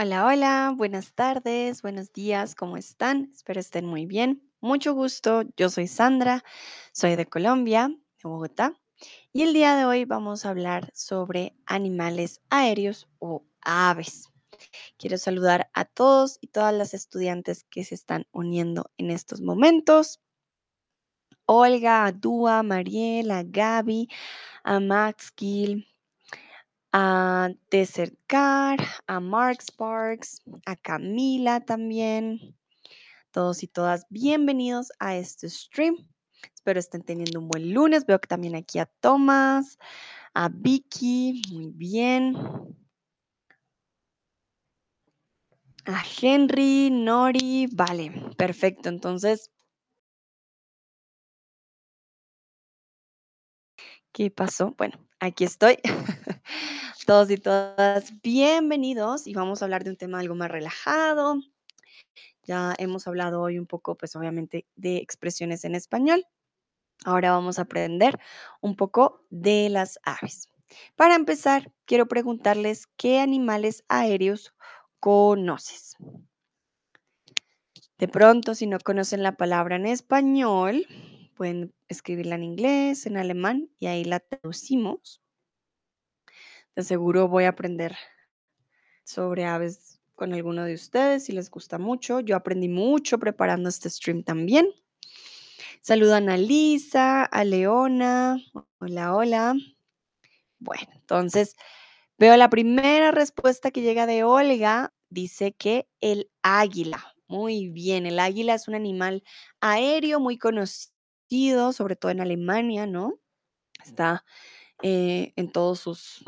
Hola, hola, buenas tardes, buenos días, ¿cómo están? Espero estén muy bien. Mucho gusto, yo soy Sandra, soy de Colombia, de Bogotá, y el día de hoy vamos a hablar sobre animales aéreos o aves. Quiero saludar a todos y todas las estudiantes que se están uniendo en estos momentos. Olga, a Mariela, Gaby, a Max Gil, a Desertcar, a Mark Sparks, a Camila también. Todos y todas, bienvenidos a este stream. Espero estén teniendo un buen lunes. Veo que también aquí a Tomás, a Vicky, muy bien. A Henry, Nori, vale, perfecto. Entonces, ¿qué pasó? Bueno, aquí estoy. Todos y todas, bienvenidos y vamos a hablar de un tema algo más relajado. Ya hemos hablado hoy un poco, pues obviamente, de expresiones en español. Ahora vamos a aprender un poco de las aves. Para empezar, quiero preguntarles qué animales aéreos conoces. De pronto, si no conocen la palabra en español, pueden escribirla en inglés, en alemán y ahí la traducimos. De seguro voy a aprender sobre aves con alguno de ustedes si les gusta mucho. Yo aprendí mucho preparando este stream también. Saludan a Lisa, a Leona. Hola, hola. Bueno, entonces veo la primera respuesta que llega de Olga. Dice que el águila. Muy bien, el águila es un animal aéreo muy conocido, sobre todo en Alemania, ¿no? Está eh, en todos sus,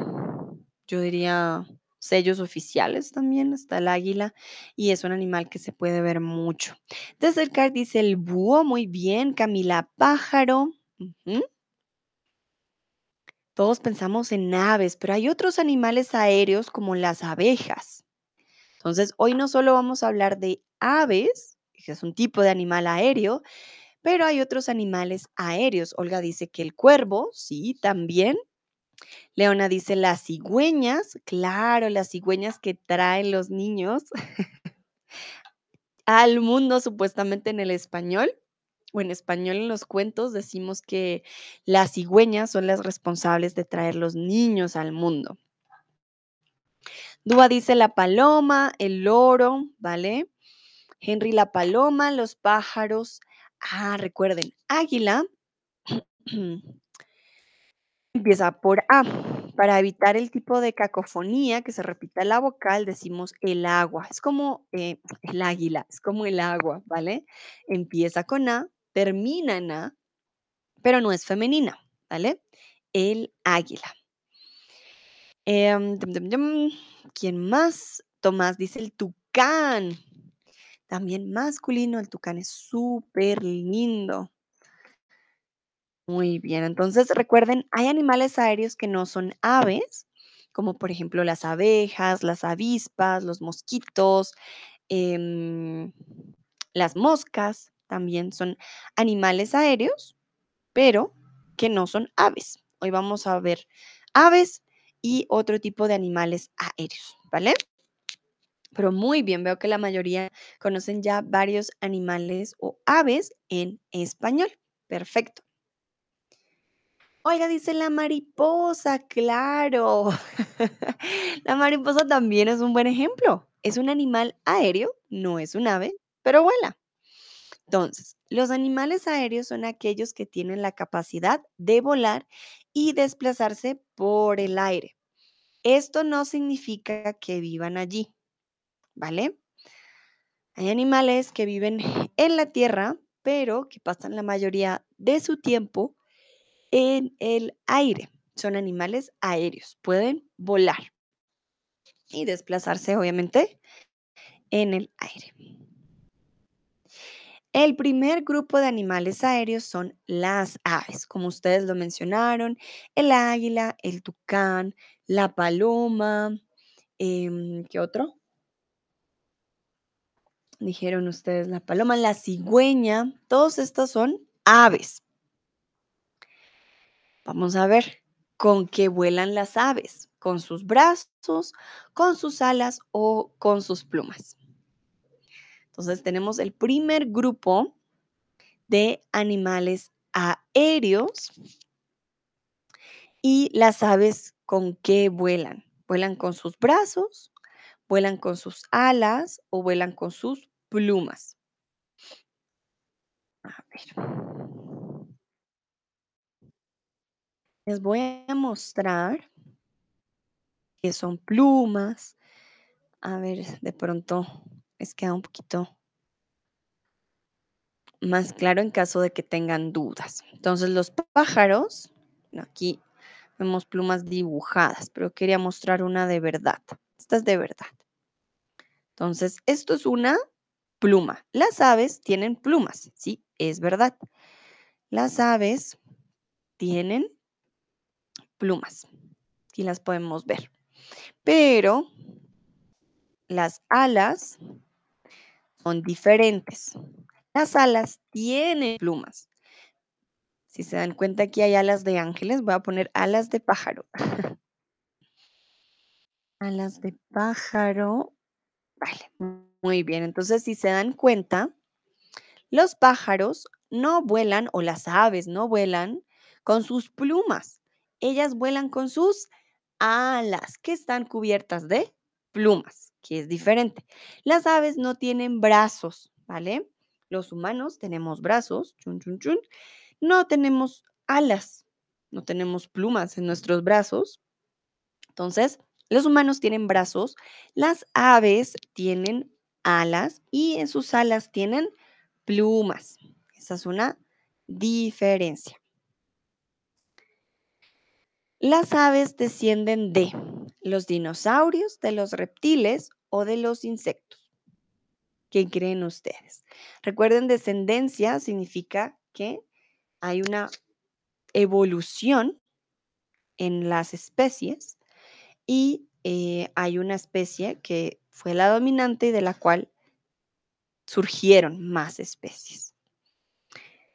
yo diría, sellos oficiales también está el águila y es un animal que se puede ver mucho. De cerca dice el búho, muy bien, Camila Pájaro. Todos pensamos en aves, pero hay otros animales aéreos como las abejas. Entonces, hoy no solo vamos a hablar de aves, que es un tipo de animal aéreo, pero hay otros animales aéreos. Olga dice que el cuervo, sí, también. Leona dice las cigüeñas, claro, las cigüeñas que traen los niños al mundo supuestamente en el español. O en español en los cuentos decimos que las cigüeñas son las responsables de traer los niños al mundo. Dúa dice la paloma, el loro, ¿vale? Henry la paloma, los pájaros. Ah, recuerden, águila empieza por A. Para evitar el tipo de cacofonía que se repita la vocal, decimos el agua. Es como eh, el águila, es como el agua, ¿vale? Empieza con A, termina en A, pero no es femenina, ¿vale? El águila. Em. ¿Quién más? Tomás dice el tucán. También masculino, el tucán es súper lindo. Muy bien, entonces recuerden, hay animales aéreos que no son aves, como por ejemplo las abejas, las avispas, los mosquitos, em, las moscas, también son animales aéreos, pero que no son aves. Hoy vamos a ver aves y otro tipo de animales aéreos, ¿vale? Pero muy bien, veo que la mayoría conocen ya varios animales o aves en español. Perfecto. Oiga, dice la mariposa, claro. La mariposa también es un buen ejemplo. Es un animal aéreo, no es un ave, pero vuela. Entonces, los animales aéreos son aquellos que tienen la capacidad de volar y desplazarse por el aire. Esto no significa que vivan allí, ¿vale? Hay animales que viven en la tierra, pero que pasan la mayoría de su tiempo en el aire. Son animales aéreos, pueden volar y desplazarse, obviamente, en el aire. El primer grupo de animales aéreos son las aves, como ustedes lo mencionaron, el águila, el tucán, la paloma, em, ¿qué otro? Dijeron ustedes la paloma, la cigüeña, todos estos son aves. Vamos a ver ¿Con qué vuelan las aves? ¿Con sus brazos, con sus alas o con sus plumas? Entonces tenemos el primer grupo de animales aéreos y las aves con qué vuelan. ¿Vuelan con sus brazos, vuelan con sus alas o vuelan con sus plumas? A ver. Les voy a mostrar que son plumas. A ver, de pronto les queda un poquito más claro en caso de que tengan dudas. Entonces, los pájaros, aquí vemos plumas dibujadas, pero quería mostrar una de verdad. Esta es de verdad. Entonces, esto es una pluma. Las aves tienen plumas, sí, es verdad. Las aves tienen plumas. Aquí las podemos ver. Pero las alas son diferentes. Las alas tienen plumas. Si se dan cuenta, aquí hay alas de ángeles. Voy a poner alas de pájaro. alas de pájaro. Vale, muy bien. Entonces, si se dan cuenta, los pájaros no vuelan, o las aves no vuelan con sus plumas. Ellas vuelan con sus alas, que están cubiertas de plumas, que es diferente. Las aves no tienen brazos, ¿vale? Los humanos tenemos brazos, chun, chun, chun. No tenemos alas, no tenemos plumas en nuestros brazos. Entonces, los humanos tienen brazos, las aves tienen alas y en sus alas tienen plumas. Esa es una diferencia. Las aves descienden de los dinosaurios, de los reptiles o de los insectos. ¿Qué creen ustedes? Recuerden, descendencia significa que hay una evolución en las especies y eh, hay una especie que fue la dominante y de la cual surgieron más especies.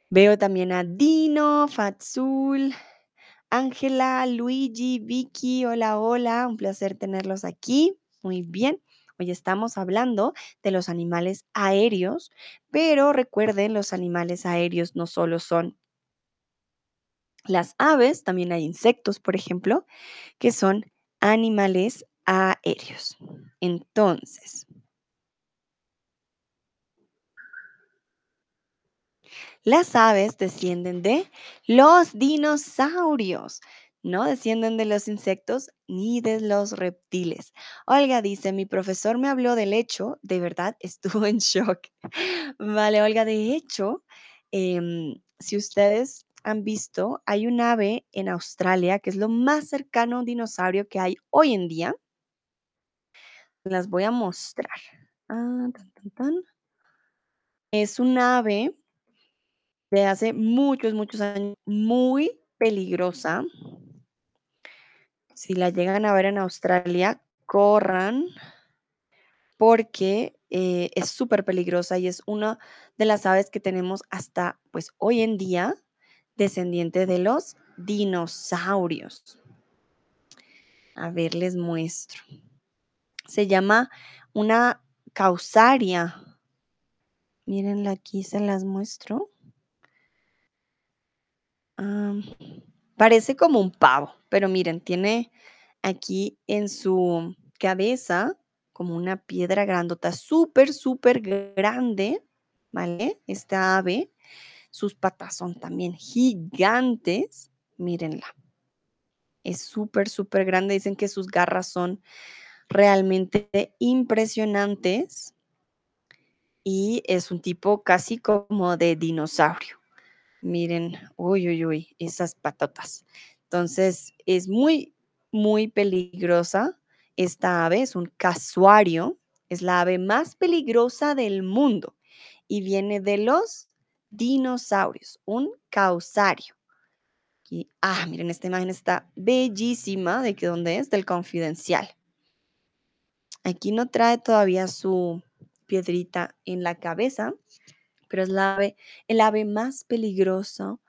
Veo también a Dino, Fatsul, Ángela, Luigi, Vicky, hola, hola, un placer tenerlos aquí. Muy bien. Hoy estamos hablando de los animales aéreos, pero recuerden, los animales aéreos no solo son las aves, también hay insectos, por ejemplo, que son animales aéreos. Entonces, las aves descienden de los dinosaurios. No descienden de los insectos ni de los reptiles. Olga dice, mi profesor me habló del hecho, de verdad estuvo en shock. Vale, Olga, de hecho, em, si ustedes han visto, hay un ave en Australia que es lo más cercano a un dinosaurio que hay hoy en día. Las voy a mostrar. Ah. Es un ave de hace muchos, muchos años, muy peligrosa. Si la llegan a ver en Australia, corran porque eh, es súper peligrosa y es una de las aves que tenemos hasta pues hoy en día descendiente de los dinosaurios. A ver, les muestro. Se llama una causaria. Mírenla aquí, se las muestro. Parece como un pavo, pero miren, tiene aquí en su cabeza como una piedra grandota, súper, súper grande, ¿vale? Esta ave, sus patas son también gigantes, mírenla. Es súper, súper grande. Dicen que sus garras son realmente impresionantes y es un tipo casi como de dinosaurio. Miren, uy, uy, uy, esas patotas. Entonces, es muy, muy peligrosa. Esta ave es un casuario, es la ave más peligrosa del mundo y viene de los dinosaurios, un causario. Y, ah, miren, esta imagen está bellísima. ¿De qué dónde es? Del confidencial. Aquí no trae todavía su piedrita en la cabeza, pero es la ave, el ave más peligroso,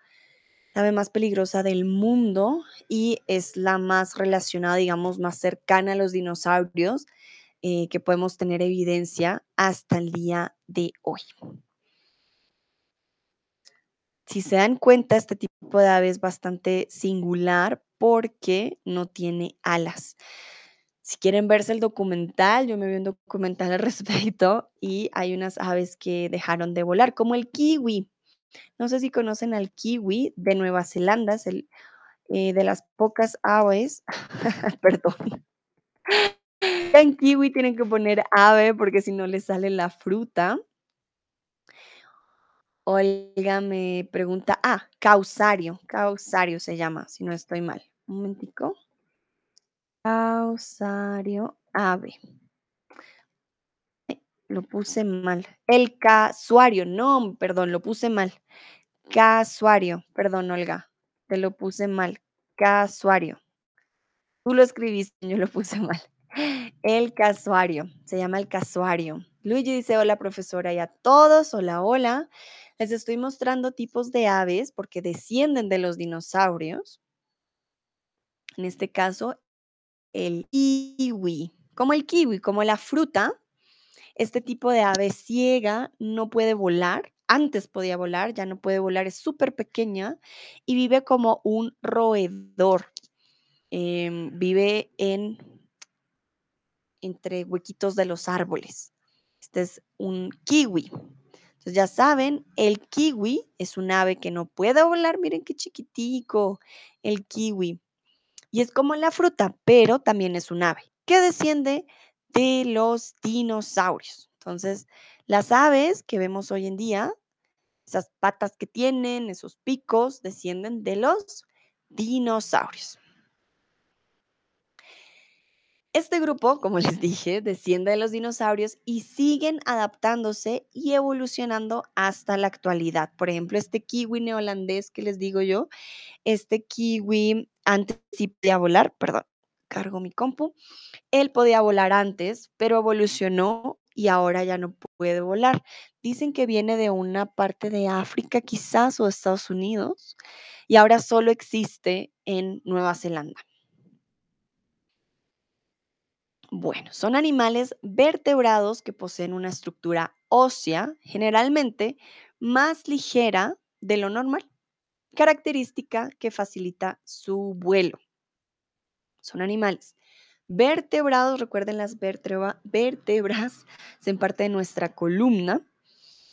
la ave más peligrosa del mundo y es la más relacionada, digamos, más cercana a los dinosaurios eh, que podemos tener evidencia hasta el día de hoy. Si se dan cuenta, este tipo de ave es bastante singular porque no tiene alas. Si quieren verse el documental, yo me vi un documental al respecto y hay unas aves que dejaron de volar, como el kiwi. No sé si conocen al kiwi de Nueva Zelanda, es el, eh, de las pocas aves, perdón, en kiwi tienen que poner ave porque si no les sale la fruta. Olga me pregunta, ah, causario, causario se llama, si no estoy mal. Un momentico. Causario, ave. Lo puse mal. El casuario, no, perdón, lo puse mal. Casuario, perdón, Olga, te lo puse mal. Casuario. Tú lo escribiste, yo lo puse mal. El casuario, se llama el casuario. Luigi dice, hola profesora y a todos, hola, hola. Les estoy mostrando tipos de aves porque descienden de los dinosaurios. En este caso, el kiwi. Como el kiwi, como la fruta, este tipo de ave ciega no puede volar. Antes podía volar, ya no puede volar, es súper pequeña y vive como un roedor. Em, vive en entre huequitos de los árboles. Este es un kiwi. Entonces ya saben, el kiwi es un ave que no puede volar. Miren qué chiquitico el kiwi. Y es como la fruta, pero también es un ave que desciende de los dinosaurios. Entonces, las aves que vemos hoy en día, esas patas que tienen, esos picos, descienden de los dinosaurios. Este grupo, como les dije, desciende de los dinosaurios y siguen adaptándose y evolucionando hasta la actualidad. Por ejemplo, este kiwi neolandés que les digo yo, este kiwi antes sí podía volar, perdón, cargo mi compu, él podía volar antes, pero evolucionó y ahora ya no puede volar. Dicen que viene de una parte de África quizás o Estados Unidos y ahora solo existe en Nueva Zelanda. Bueno, son animales vertebrados que poseen una estructura ósea generalmente más ligera de lo normal, característica que facilita su vuelo. Son animales vertebrados, recuerden las vértebra- vértebras, son parte de nuestra columna,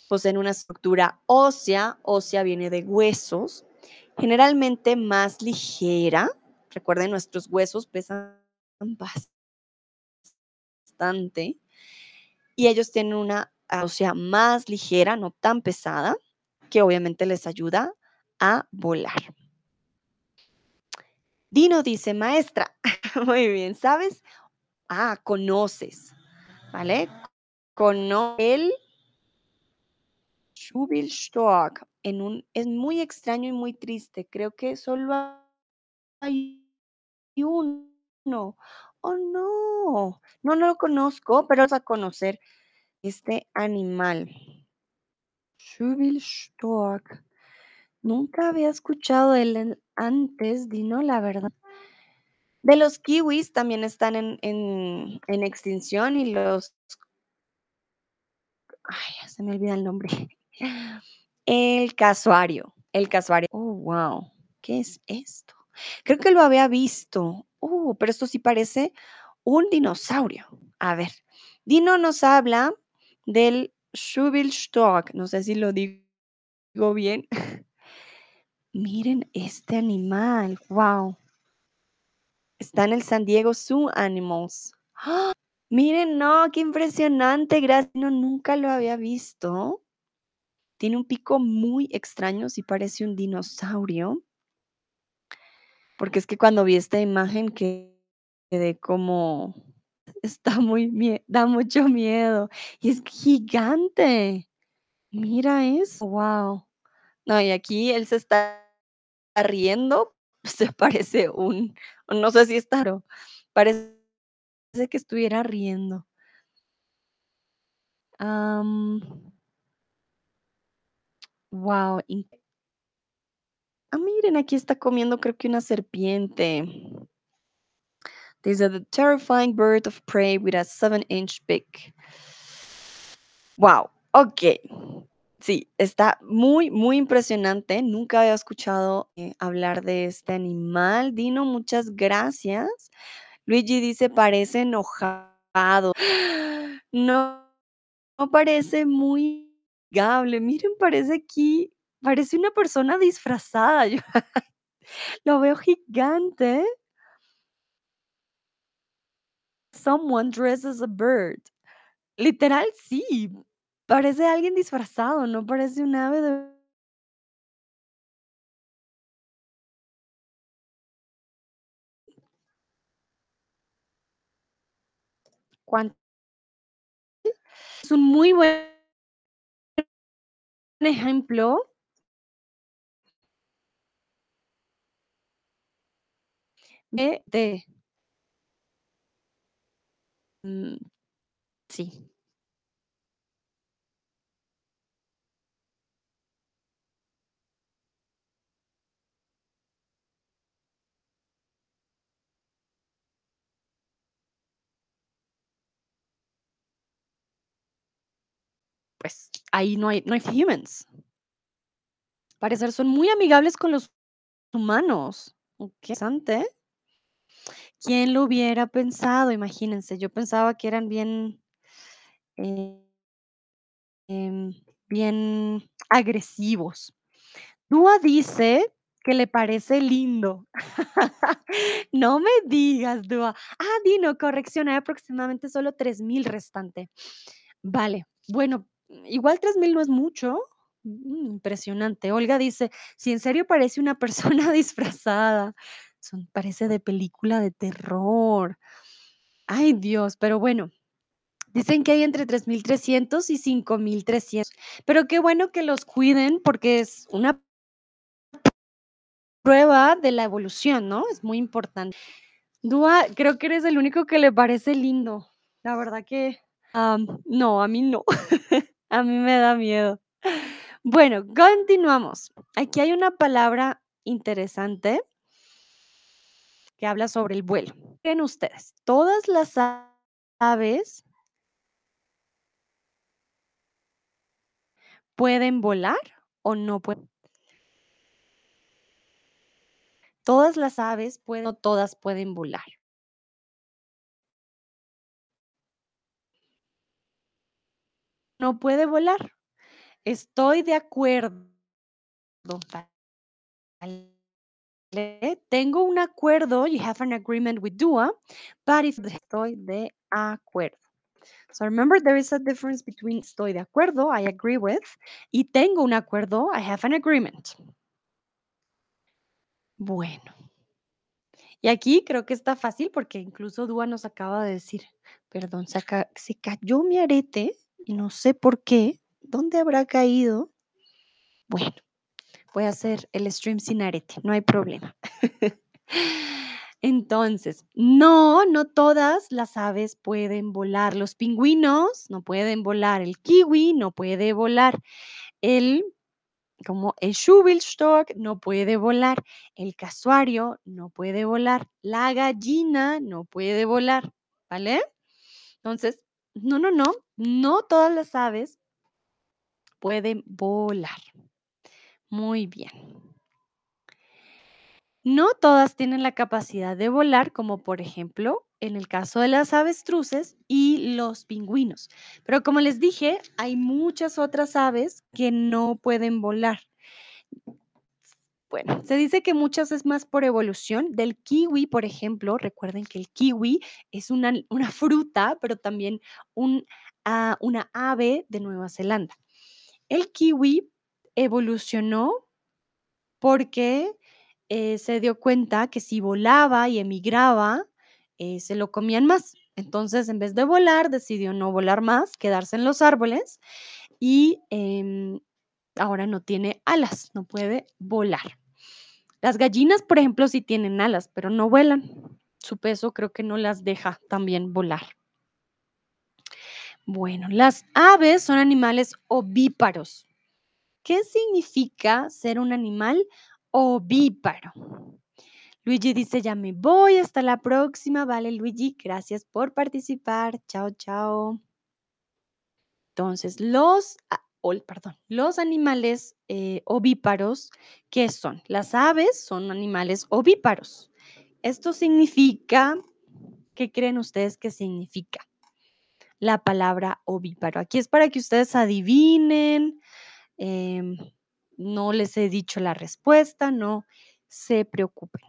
poseen una estructura ósea, ósea viene de huesos, generalmente más ligera, recuerden nuestros huesos pesan bastante y ellos tienen una ósea más ligera, no tan pesada, que obviamente les ayuda a volar. Dino dice, maestra, muy bien, ¿sabes? Ah, conoces, ¿vale? Cono el Schubelstock en un es muy extraño y muy triste. Creo que solo hay uno. Oh, no. No, no lo conozco, pero vamos a conocer este animal. Schubelstock. Nunca había escuchado de él antes, Dino, la verdad. De los kiwis también están en, en, en extinción y los... Ay, se me olvida el nombre. El casuario. El casuario. Oh, wow. ¿Qué es esto? Creo que lo había visto. Uh, pero esto sí parece un dinosaurio. A ver, Dino nos habla del Schubelstock. No sé si lo digo bien. Miren este animal. Wow. Está en el San Diego Zoo Animals. ¡Ah! Miren, no, qué impresionante. Gracias. No, nunca lo había visto. Tiene un pico muy extraño, sí parece un dinosaurio. Porque es que cuando vi esta imagen que- quedé como, está muy, da mucho miedo. Y es gigante. Mira eso, wow. No, y aquí él se está riendo, se parece un, no sé si está, raro, parece que estuviera riendo. wow, Ah, miren, aquí está comiendo, creo que una serpiente. Dice, the terrifying bird of prey with a seven-inch beak. Wow, ok. Sí, está muy, muy impresionante. Nunca había escuchado eh, hablar de este animal. Dino, muchas gracias. Luigi dice, parece enojado. No, no parece muy amigable. Miren, parece aquí, parece una persona disfrazada. Lo veo gigante. Someone dressed as a bird. Literal, sí. Parece alguien disfrazado, no parece un ave de es un muy buen ejemplo. De de mm, sí, pues ahí no hay no hay humans. Parecer son muy amigables con los humanos. Interesante. ¿Quién lo hubiera pensado? Imagínense, yo pensaba que eran bien, eh, em, bien agresivos. Dúa dice que le parece lindo. No me digas, Dúa. Ah, Dino, corrección, hay aproximadamente solo 3.000 restante. Vale, bueno, igual 3.000 no es mucho. Mm, impresionante. Olga dice: "Si en serio parece una persona disfrazada, son parece de película de terror". Ay, Dios, pero bueno, dicen que hay entre 3.300 y 5.300. Pero qué bueno que los cuiden porque es una prueba de la evolución, ¿no? Es muy importante. Dúa, creo que eres el único que le parece lindo. La verdad que, no, a mí no. A mí me da miedo. Bueno, continuamos. Aquí hay una palabra interesante que habla sobre el vuelo. ¿Creen ustedes? ¿Todas las aves pueden volar o no pueden? Todas las aves pueden, todas pueden volar. No puede volar. Estoy de acuerdo. Tengo un acuerdo, you have an agreement with Dua, but if estoy de acuerdo. So remember, there is a difference between estoy de acuerdo, I agree with, y tengo un acuerdo, I have an agreement. Bueno, y aquí creo que está fácil porque incluso Dua nos acaba de decir, perdón, se cayó mi arete y no sé por qué, ¿dónde habrá caído? Bueno, voy a hacer el stream sin arete, no hay problema. Entonces, no, no todas las aves pueden volar. Los pingüinos no pueden volar. El kiwi no puede volar. El, como el Schubelstock no puede volar. El casuario no puede volar. La gallina no puede volar. ¿Vale? Entonces, no, no, no. No todas las aves pueden volar. Muy bien. No todas tienen la capacidad de volar, como por ejemplo en el caso de las avestruces y los pingüinos. Pero como les dije, hay muchas otras aves que no pueden volar. Bueno, se dice que muchas es más por evolución. Del kiwi, por ejemplo, recuerden que el kiwi es una, una fruta, pero también un, ah, una ave de Nueva Zelanda. El kiwi evolucionó porque eh, se dio cuenta que si volaba y emigraba, eh, se lo comían más. Entonces, en vez de volar, decidió no volar más, quedarse en los árboles y em, ahora no tiene alas, no puede volar. Las gallinas, por ejemplo, sí tienen alas, pero no vuelan. Su peso creo que no las deja también volar. Bueno, las aves son animales ovíparos. ¿Qué significa ser un animal ovíparo. Luigi dice, ya me voy, hasta la próxima. Vale, Luigi, gracias por participar. Chao, chao. Entonces, los, perdón, los animales eh, ovíparos, ¿qué son? Las aves son animales ovíparos. Esto significa, ¿qué creen ustedes que significa la palabra ovíparo? Aquí es para que ustedes adivinen. em, no les he dicho la respuesta, no se preocupen.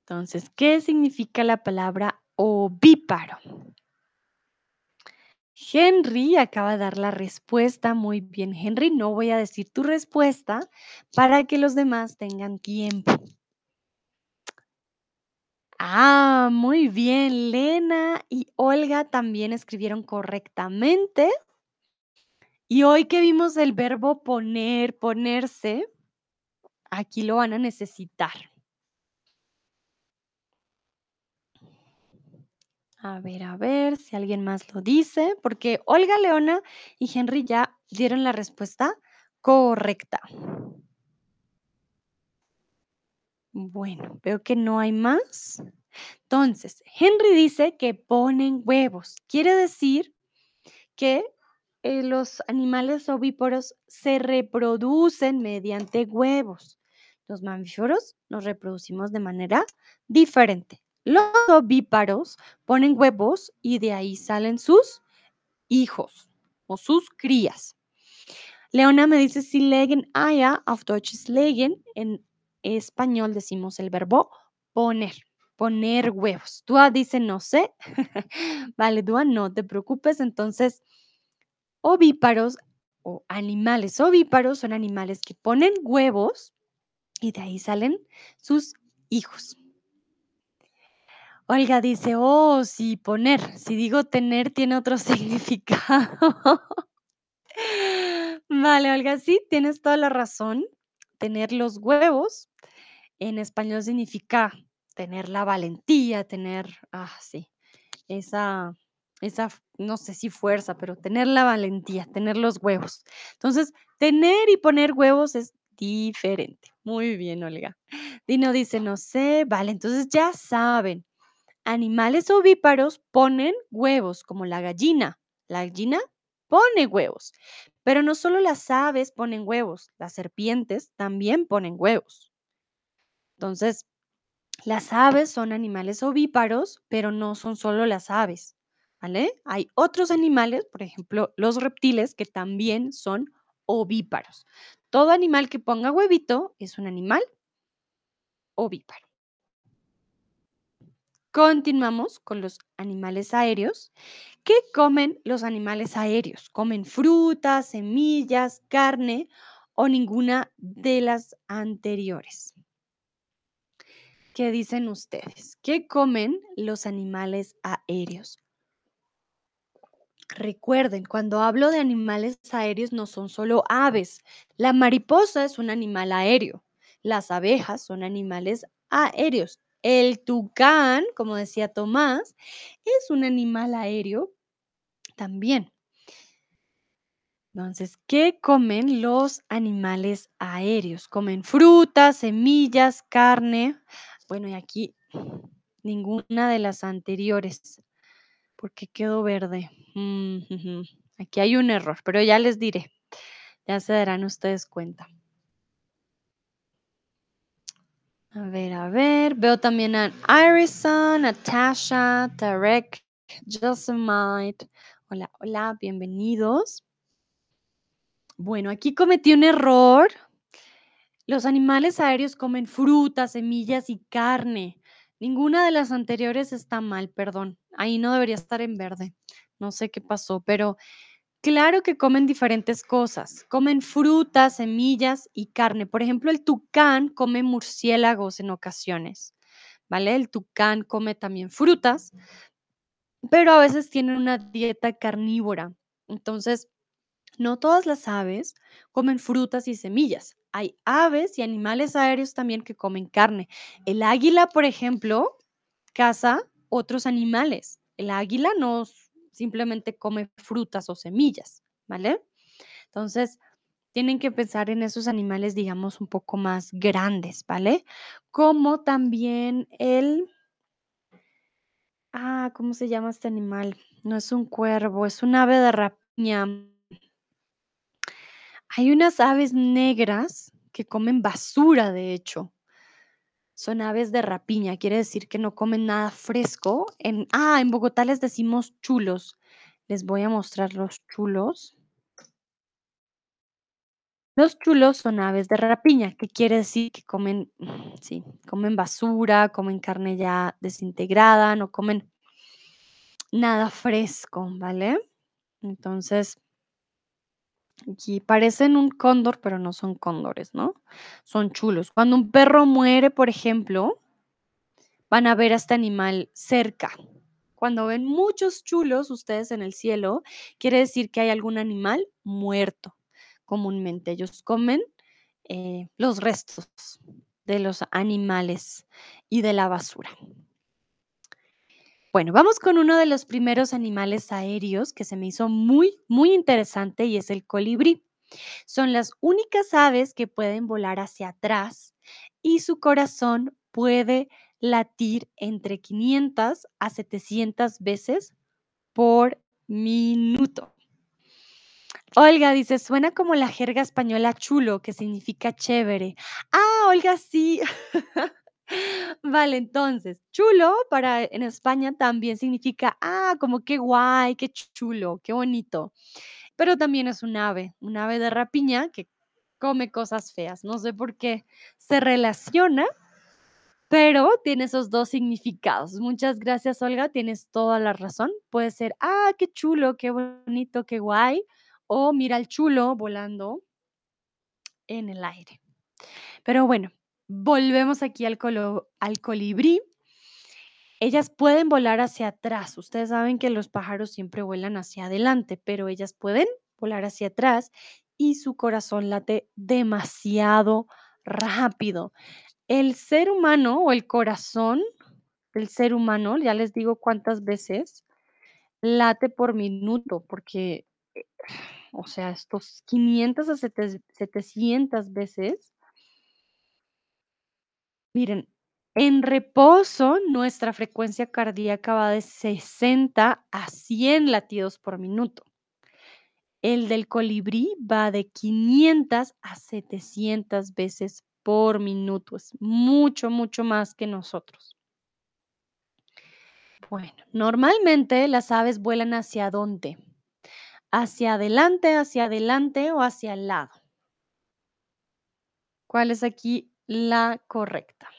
Entonces, ¿qué significa la palabra ovíparo? Henry acaba de dar la respuesta. Muy bien, Henry. No voy a decir tu respuesta para que los demás tengan tiempo. Ah, muy bien. Lena y Olga también escribieron correctamente. Y hoy que vimos el verbo poner, ponerse, aquí lo van a necesitar. A ver, a ver si alguien más lo dice, porque Olga, Leona y Henry ya dieron la respuesta correcta. Bueno, veo que no hay más. Entonces, Henry dice que ponen huevos. Quiere decir que eh, los animales ovíparos se reproducen mediante huevos. Los mamíferos nos reproducimos de manera diferente. Los ovíparos ponen huevos y de ahí salen sus hijos o sus crías. Leona me dice, si legen haya, auf Deutsch ist legen. En español decimos el verbo poner, poner huevos. Dua dice, no sé. vale, Dua, no te preocupes. Entonces, ovíparos o animales ovíparos son animales que ponen huevos y de ahí salen sus hijos. Olga dice, oh, sí, poner. Si digo tener, tiene otro significado. Vale, Olga, sí, tienes toda la razón. Tener los huevos en español significa tener la valentía, tener, ah, sí, esa, esa, no sé si fuerza, pero tener la valentía, tener los huevos. Entonces, tener y poner huevos es diferente. Muy bien, Olga. Dino dice, no sé, vale, entonces ya saben. Animales ovíparos ponen huevos, como la gallina. La gallina pone huevos. Pero no solo las aves ponen huevos, las serpientes también ponen huevos. Entonces, las aves son animales ovíparos, pero no son solo las aves. Hay otros animales, por ejemplo, los reptiles, que también son ovíparos. Todo animal que ponga huevito es un animal ovíparo. Continuamos con los animales aéreos. ¿Qué comen los animales aéreos? ¿Comen frutas, semillas, carne o ninguna de las anteriores? ¿Qué dicen ustedes? ¿Qué comen los animales aéreos? Recuerden, cuando hablo de animales aéreos no son solo aves. La mariposa es un animal aéreo. Las abejas son animales aéreos. El tucán, como decía Tomás, es un animal aéreo también. Entonces, ¿qué comen los animales aéreos? Comen frutas, semillas, carne. Bueno, y aquí ninguna de las anteriores, porque quedó verde. Mm. Aquí hay un error, pero ya les diré. Ya se darán ustedes cuenta. A ver, a ver. Veo también a Irison, a Tasha, Tarek, Josemite. Hola, hola, bienvenidos. Bueno, aquí cometí un error. Los animales aéreos comen frutas, semillas y carne. Ninguna de las anteriores está mal, perdón. Ahí no debería estar en verde. No sé qué pasó, pero claro que comen diferentes cosas. Comen frutas, semillas y carne. Por ejemplo, el tucán come murciélagos en ocasiones, ¿vale? El tucán come también frutas, pero a veces tienen una dieta carnívora. Entonces, no todas las aves comen frutas y semillas. Hay aves y animales aéreos también que comen carne. El águila, por ejemplo, caza otros animales. El águila no simplemente come frutas o semillas, ¿vale? Entonces, tienen que pensar en esos animales, digamos, un poco más grandes, ¿vale? Como también el ah, ¿cómo se llama este animal? No es un cuervo, es un ave de rapiña. Hay unas aves negras que comen basura, de hecho. Son aves de rapiña, quiere decir que no comen nada fresco. En, ah, en Bogotá les decimos chulos. Les voy a mostrar los chulos. Los chulos son aves de rapiña, que quiere decir que comen, sí, comen basura, comen carne ya desintegrada, no comen nada fresco, ¿vale? Entonces, aquí parecen un cóndor, pero no son cóndores, ¿no? Son chulos. Cuando un perro muere, por ejemplo, van a ver a este animal cerca. Cuando ven muchos chulos ustedes en el cielo, quiere decir que hay algún animal muerto. Comúnmente ellos comen eh, los restos de los animales y de la basura. Bueno, vamos con uno de los primeros animales aéreos que se me hizo muy, muy interesante y es el colibrí. Son las únicas aves que pueden volar hacia atrás y su corazón puede latir entre 500 a 700 veces por minuto. Olga dice, suena como la jerga española chulo, que significa chévere. Ah, Olga, sí. Vale, entonces, chulo para en España también significa, ah, como qué guay, qué chulo, qué bonito. Pero también es un ave, un ave de rapiña que come cosas feas. No sé por qué se relaciona, pero tiene esos dos significados. Muchas gracias, Olga, tienes toda la razón. Puede ser, ah, qué chulo, qué bonito, qué guay, o mira el chulo volando en el aire. Pero bueno, volvemos aquí al, colo- al colibrí. Ellas pueden volar hacia atrás. Ustedes saben que los pájaros siempre vuelan hacia adelante, pero ellas pueden volar hacia atrás y su corazón late demasiado rápido. El ser humano o el corazón del ser humano, ya les digo cuántas veces, late por minuto, porque, eh, o sea, estos 500 a sete- 700 veces Miren, en reposo nuestra frecuencia cardíaca va de 60 a 100 latidos por minuto. El del colibrí va de 500 a 700 veces por minuto. Es mucho, mucho más que nosotros. Bueno, normalmente las aves vuelan hacia dónde? Hacia adelante, hacia adelante o hacia el lado. ¿Cuál es aquí la correcta?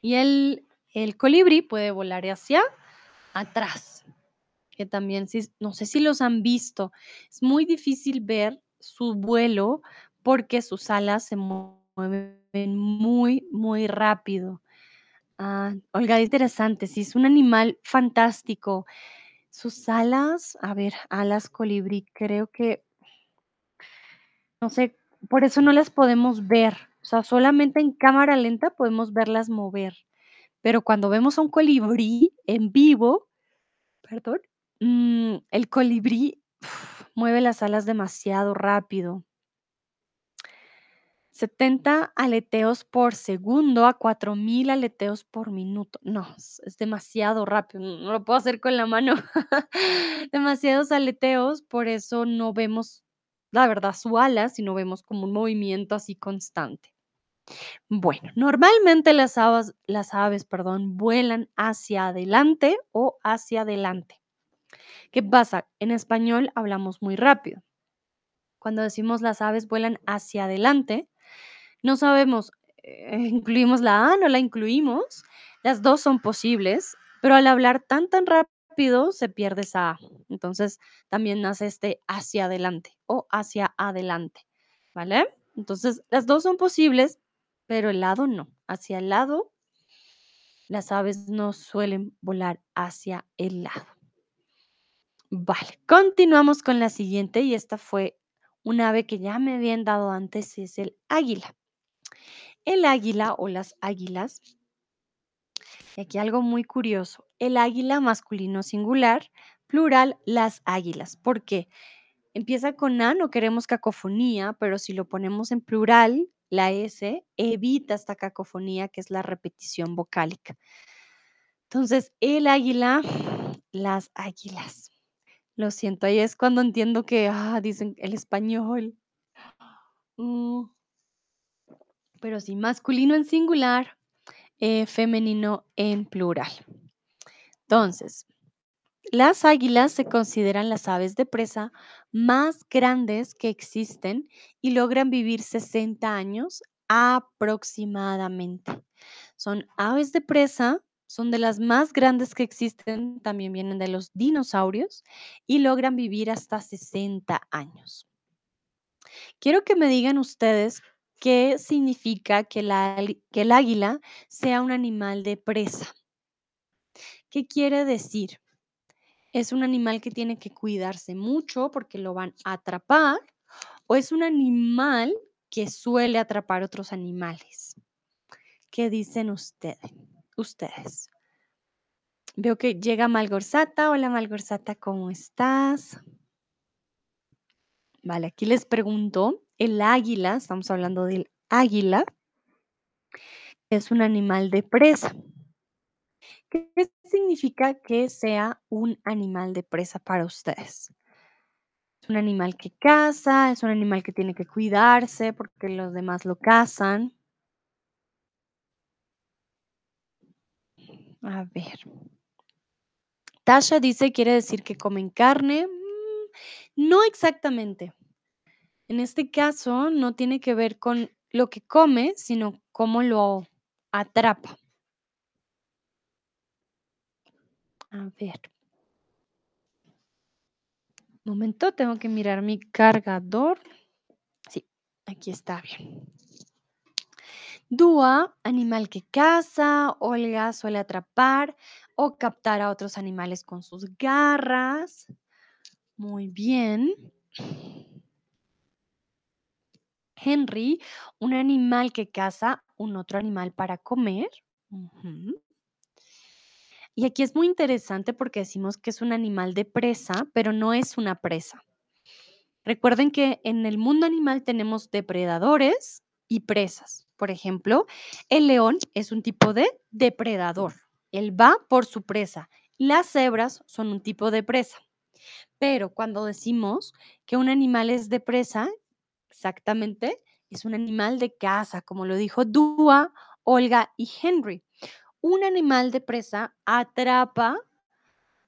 Y el, el colibrí puede volar hacia atrás, que también no sé si los han visto, es muy difícil ver su vuelo porque sus alas se mueven muy, muy rápido. Ah, Olga, interesante, sí, es un animal fantástico. Sus alas, a ver, alas colibrí, creo que, no sé, por eso no las podemos ver. O sea, solamente en cámara lenta podemos verlas mover. Pero cuando vemos a un colibrí en vivo, perdón, mm, el colibrí mueve las alas demasiado rápido. 70 aleteos por segundo a 4000 aleteos por minuto. No, es, demasiado rápido. No, no lo puedo hacer con la mano. Demasiados aleteos, por eso no vemos, la verdad, su ala, sino vemos como un movimiento así constante. Bueno, normalmente las aves, las aves, perdón, vuelan hacia adelante o hacia adelante. ¿Qué pasa? En español hablamos muy rápido. Cuando decimos las aves vuelan hacia adelante, no sabemos, eh, incluimos la A, no la incluimos. Las dos son posibles, pero al hablar tan, tan rápido se pierde esa A. Entonces también nace este hacia adelante o hacia adelante, ¿vale? Entonces las dos son posibles, pero el lado no. Hacia el lado, las aves no suelen volar hacia el lado. Vale, continuamos con la siguiente y esta fue un ave que ya me habían dado antes, es el águila. El águila o las águilas, y aquí algo muy curioso, El águila masculino singular, plural, las águilas. ¿Por qué? Empieza con A, no queremos cacofonía, pero si lo ponemos en plural, la S evita esta cacofonía que es la repetición vocálica. Entonces, el águila, las águilas. Lo siento, ahí es cuando entiendo que ah, dicen el español. Mm, pero sí, masculino en singular, eh, femenino en plural. Entonces, las águilas se consideran las aves de presa más grandes que existen y logran vivir 60 años aproximadamente. Son aves de presa, son de las más grandes que existen, también vienen de los dinosaurios y logran vivir hasta 60 años. Quiero que me digan ustedes qué significa que, que el águila sea un animal de presa. ¿Qué quiere decir? ¿Es un animal que tiene que cuidarse mucho porque lo van a atrapar? ¿O es un animal que suele atrapar otros animales? ¿Qué dicen ustedes? Ustedes. Veo que llega Malgorzata. Hola Malgorzata, ¿cómo estás? Vale, aquí les pregunto, el águila, estamos hablando del águila, es un animal de presa. ¿Qué significa que sea un animal de presa para ustedes? Es un animal que caza, es un animal que tiene que cuidarse porque los demás lo cazan. A ver. Tasha dice, quiere decir que comen carne. Mm, No exactamente. En este caso, no tiene que ver con lo que come, sino cómo lo atrapa. A ver. Momento, tengo que mirar mi cargador. Sí, aquí está bien. Dúa, animal que caza. Olga suele atrapar o captar a otros animales con sus garras. Muy bien. Henry, un animal que caza un otro animal para comer. Ujú. Y aquí es muy interesante porque decimos que es un animal de presa, pero no es una presa. Recuerden que en el mundo animal tenemos depredadores y presas. Por ejemplo, el león es un tipo de depredador. Él va por su presa. Las cebras son un tipo de presa. Pero cuando decimos que un animal es de presa, exactamente, es un animal de caza, como lo dijo Dua, Olga y Henry. Un animal de presa atrapa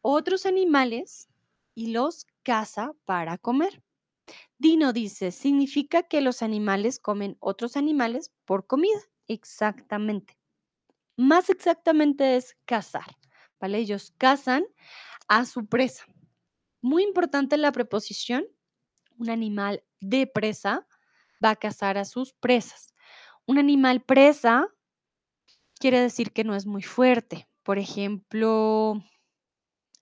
otros animales y los caza para comer. Dino dice, significa que los animales comen otros animales por comida. Exactamente. Más exactamente es cazar, ¿vale? Ellos cazan a su presa. Muy importante la preposición, un animal de presa va a cazar a sus presas. Un animal presa quiere decir que no es muy fuerte. Por ejemplo,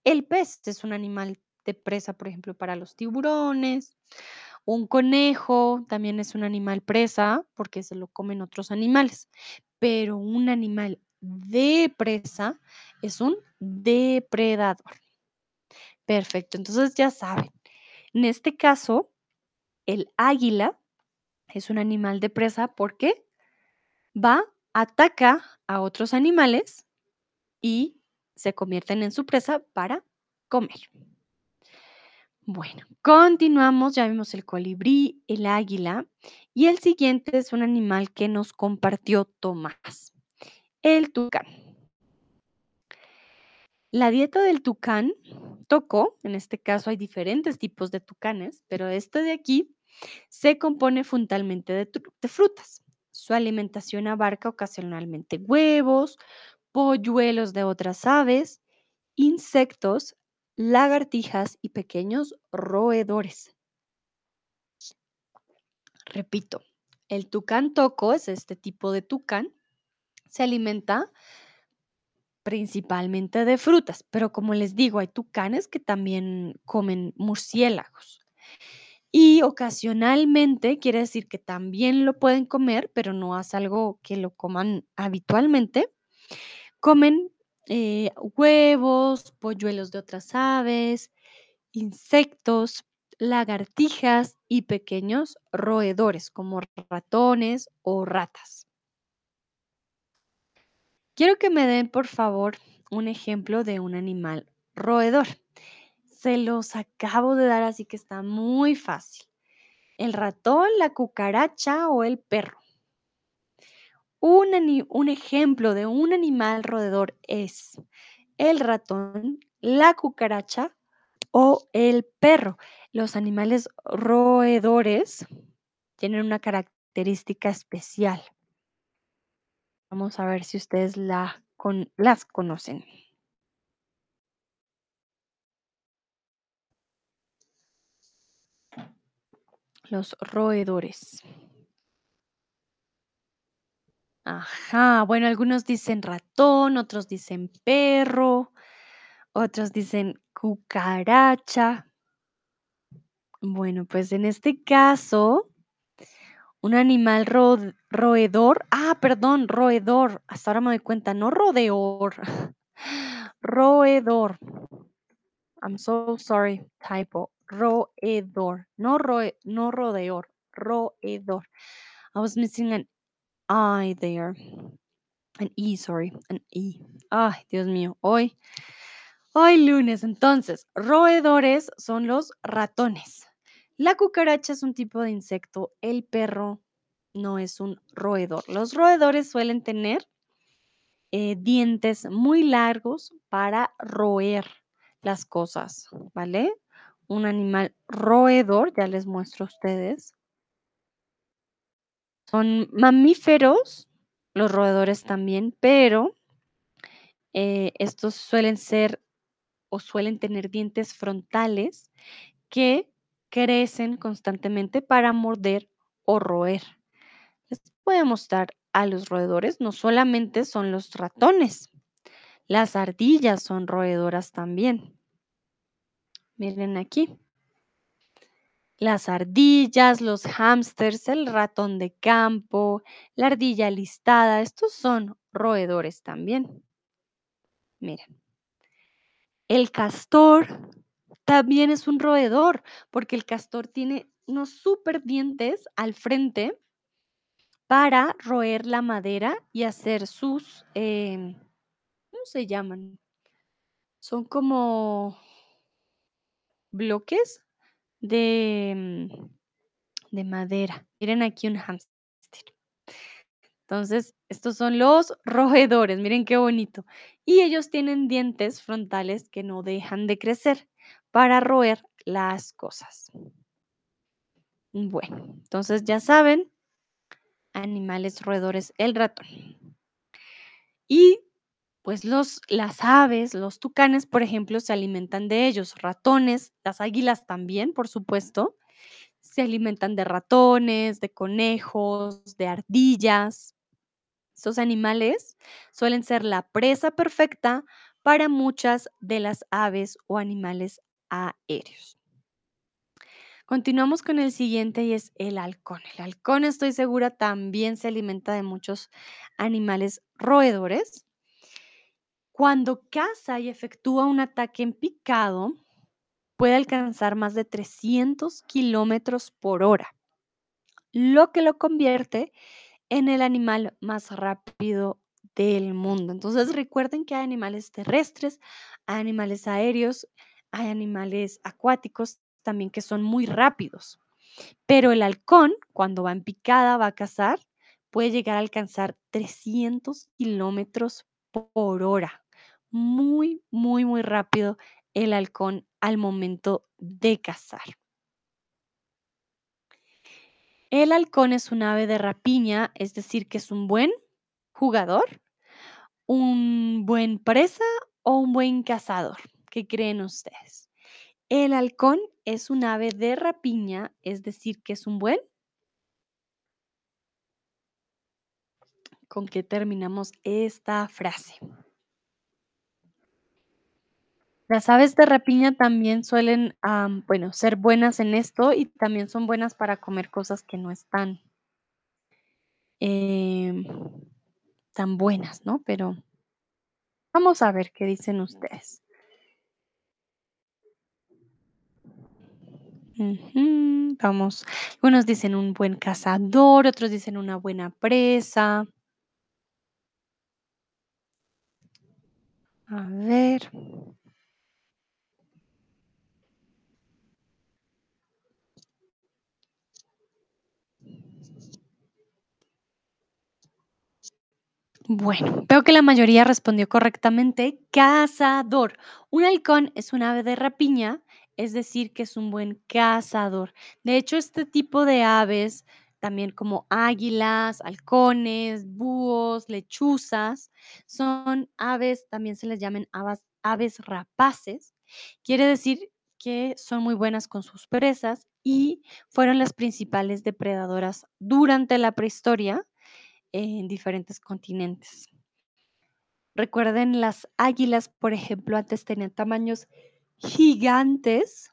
el pez es un animal de presa, por ejemplo, para los tiburones. Un conejo también es un animal presa porque se lo comen otros animales. Pero un animal de presa es un depredador. Perfecto, entonces ya saben. En este caso, el águila es un animal de presa porque va, ataca a otros animales y se convierten en su presa para comer. Bueno, continuamos, ya vimos el colibrí, el águila y el siguiente es un animal que nos compartió Tomás, el tucán. La dieta del tucán tocó, en este caso hay diferentes tipos de tucanes, pero este de aquí se compone fundamentalmente de, de frutas. Su alimentación abarca ocasionalmente huevos, polluelos de otras aves, insectos, lagartijas y pequeños roedores. Repito, el tucán toco es este tipo de tucán. Se alimenta principalmente de frutas, pero como les digo, hay tucanes que también comen murciélagos. Y ocasionalmente quiere decir que también lo pueden comer, pero no es algo que lo coman habitualmente. Comen eh, huevos, polluelos de otras aves, insectos, lagartijas y pequeños roedores como ratones o ratas. Quiero que me den, por favor, un ejemplo de un animal roedor. Se los acabo de dar, así que está muy fácil. El ratón, la cucaracha o el perro. Un, un ejemplo de un animal roedor es el ratón, la cucaracha o el perro. Los animales roedores tienen una característica especial. Vamos a ver si ustedes la con- las conocen. Los roedores. Ajá, bueno, algunos dicen ratón, otros dicen perro, otros dicen cucaracha. Bueno, pues en este caso, un animal ro- roedor, ah, perdón, roedor, hasta ahora me doy cuenta, no rodeor, roedor. I'm so sorry, typo. Roedor, no roe, no rodeor, roedor. I was missing an I there. An E, sorry, an E. Ay, Dios mío, hoy, hoy lunes. Entonces, roedores son los ratones. La cucaracha es un tipo de insecto. El perro no es un roedor. Los roedores suelen tener eh, dientes muy largos para roer las cosas, ¿vale? Un animal roedor, ya les muestro a ustedes. Son mamíferos, los roedores también, pero eh, estos suelen ser o suelen tener dientes frontales que crecen constantemente para morder o roer. Les a mostrar a los roedores, no solamente son los ratones, las ardillas son roedoras también. Miren aquí. Las ardillas, los hámsters, el ratón de campo, la ardilla listada, estos son roedores también. Miren. El castor también es un roedor, porque el castor tiene unos super dientes al frente para roer la madera y hacer sus, em, ¿cómo se llaman? Son como bloques de, mm, de madera. Miren aquí un hámster. Entonces, estos son los roedores, miren qué bonito. Y ellos tienen dientes frontales que no dejan de crecer para roer las cosas. Bueno, entonces ya saben, animales roedores, el ratón. Y pues los, las aves, los tucanes, por ejemplo, se alimentan de ellos. Ratones, las águilas también, por supuesto, se alimentan de ratones, de conejos, de ardillas. Estos animales suelen ser la presa perfecta para muchas de las aves o animales aéreos. Continuamos con el siguiente y es el halcón. El halcón, estoy segura, también se alimenta de muchos animales roedores. Cuando caza y efectúa un ataque en picado, puede alcanzar más de 300 kilómetros por hora, lo que lo convierte en el animal más rápido del mundo. Entonces recuerden que hay animales terrestres, hay animales aéreos, hay animales acuáticos también que son muy rápidos. Pero el halcón, cuando va en picada, va a cazar, puede llegar a alcanzar 300 kilómetros por hora. Muy, muy, muy rápido el halcón al momento de cazar. El halcón es un ave de rapiña, es decir, que es un buen jugador, un buen presa o un buen cazador. ¿Qué creen ustedes? El halcón es un ave de rapiña, es decir, que es un buen ¿Con qué terminamos esta frase? Las aves de rapiña también suelen, bueno, ser buenas en esto y también son buenas para comer cosas que no están em, tan buenas, ¿no? Pero Vamos a ver qué dicen ustedes. Vamos. Unos dicen un buen cazador, otros dicen una buena presa. A ver. Bueno, veo que la mayoría respondió correctamente. Cazador. Un halcón es un ave de rapiña, es decir, que es un buen cazador. De hecho, este tipo de aves, también como águilas, halcones, búhos, lechuzas, son aves, también se les llaman aves, aves rapaces. Quiere decir que son muy buenas con sus presas y fueron las principales depredadoras durante la prehistoria en diferentes continentes. Recuerden, las águilas, por ejemplo, antes tenían tamaños gigantes,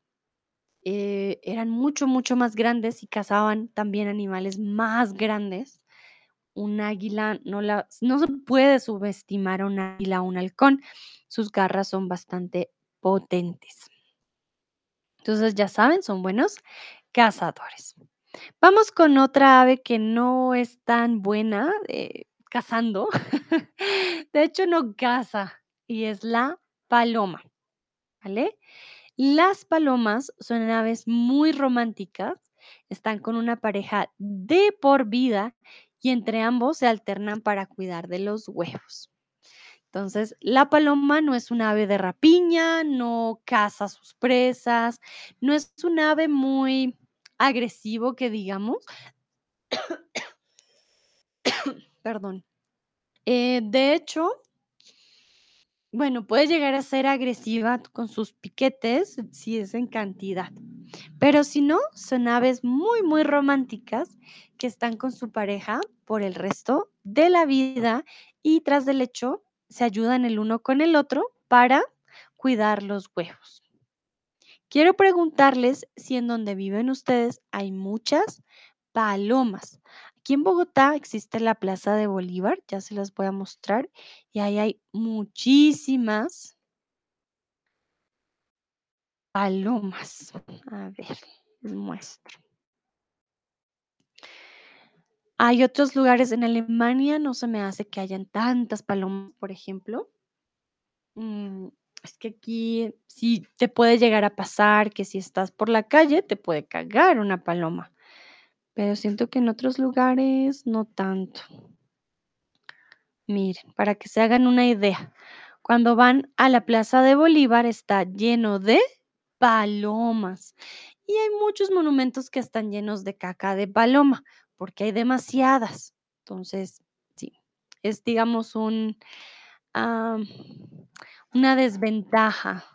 eh, eran mucho, mucho más grandes y cazaban también animales más grandes. Un águila no, la, no se puede subestimar a un águila o un halcón. Sus garras son bastante potentes. Entonces, ya saben, son buenos cazadores. Vamos con otra ave que no es tan buena eh, cazando. De hecho, no caza y es la paloma, ¿vale? Las palomas son aves muy románticas, están con una pareja de por vida y entre ambos se alternan para cuidar de los huevos. Entonces, la paloma no es un ave de rapiña, no caza sus presas, no es un ave muy agresivo que digamos, perdón. Eh, de hecho, bueno, puede llegar a ser agresiva con sus piquetes si es en cantidad, pero si no, son aves muy, muy románticas que están con su pareja por el resto de la vida y tras del hecho se ayudan el uno con el otro para cuidar los huevos. Quiero preguntarles si en donde viven ustedes hay muchas palomas. Aquí en Bogotá existe la Plaza de Bolívar, ya se las voy a mostrar, y ahí hay muchísimas palomas. A ver, les muestro. Hay otros lugares en Alemania, no se me hace que hayan tantas palomas, por ejemplo. Es que aquí sí te puede llegar a pasar que si estás por la calle te puede cagar una paloma, pero siento que en otros lugares no tanto. Miren, para que se hagan una idea, cuando van a la Plaza de Bolívar está lleno de palomas y hay muchos monumentos que están llenos de caca de paloma, porque hay demasiadas. Entonces, sí, es digamos un, una desventaja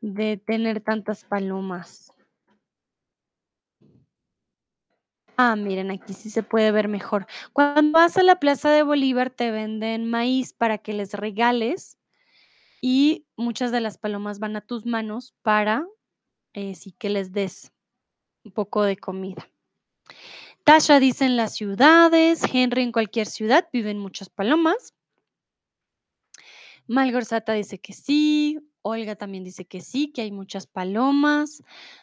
de tener tantas palomas. Ah, miren, aquí sí se puede ver mejor. Cuando vas a la Plaza de Bolívar te venden maíz para que les regales y muchas de las palomas van a tus manos para eh, sí que les des un poco de comida. Tasha dice en las ciudades, Henry en cualquier ciudad viven muchas palomas. Malgorzata dice que sí, Olga también dice que sí, que hay muchas palomas.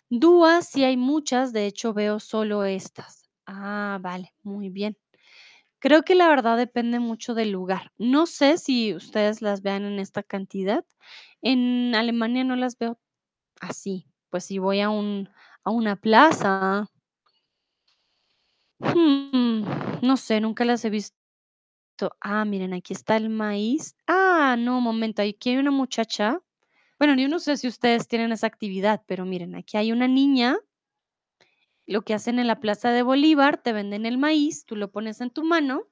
Dúa, sí hay muchas, de hecho veo solo estas. Ah, vale, muy bien. Creo que la verdad depende mucho del lugar. No sé si ustedes las vean en esta cantidad. En Alemania no las veo así. Pues si voy a un, a una plaza, hmm, no sé, nunca las he visto. Ah, miren, aquí está el maíz. Ah, no, momento, aquí hay una muchacha. Bueno, yo no sé si ustedes tienen esa actividad, pero miren, aquí hay una niña. Lo que hacen en la Plaza de Bolívar, te venden el maíz, tú lo pones en tu mano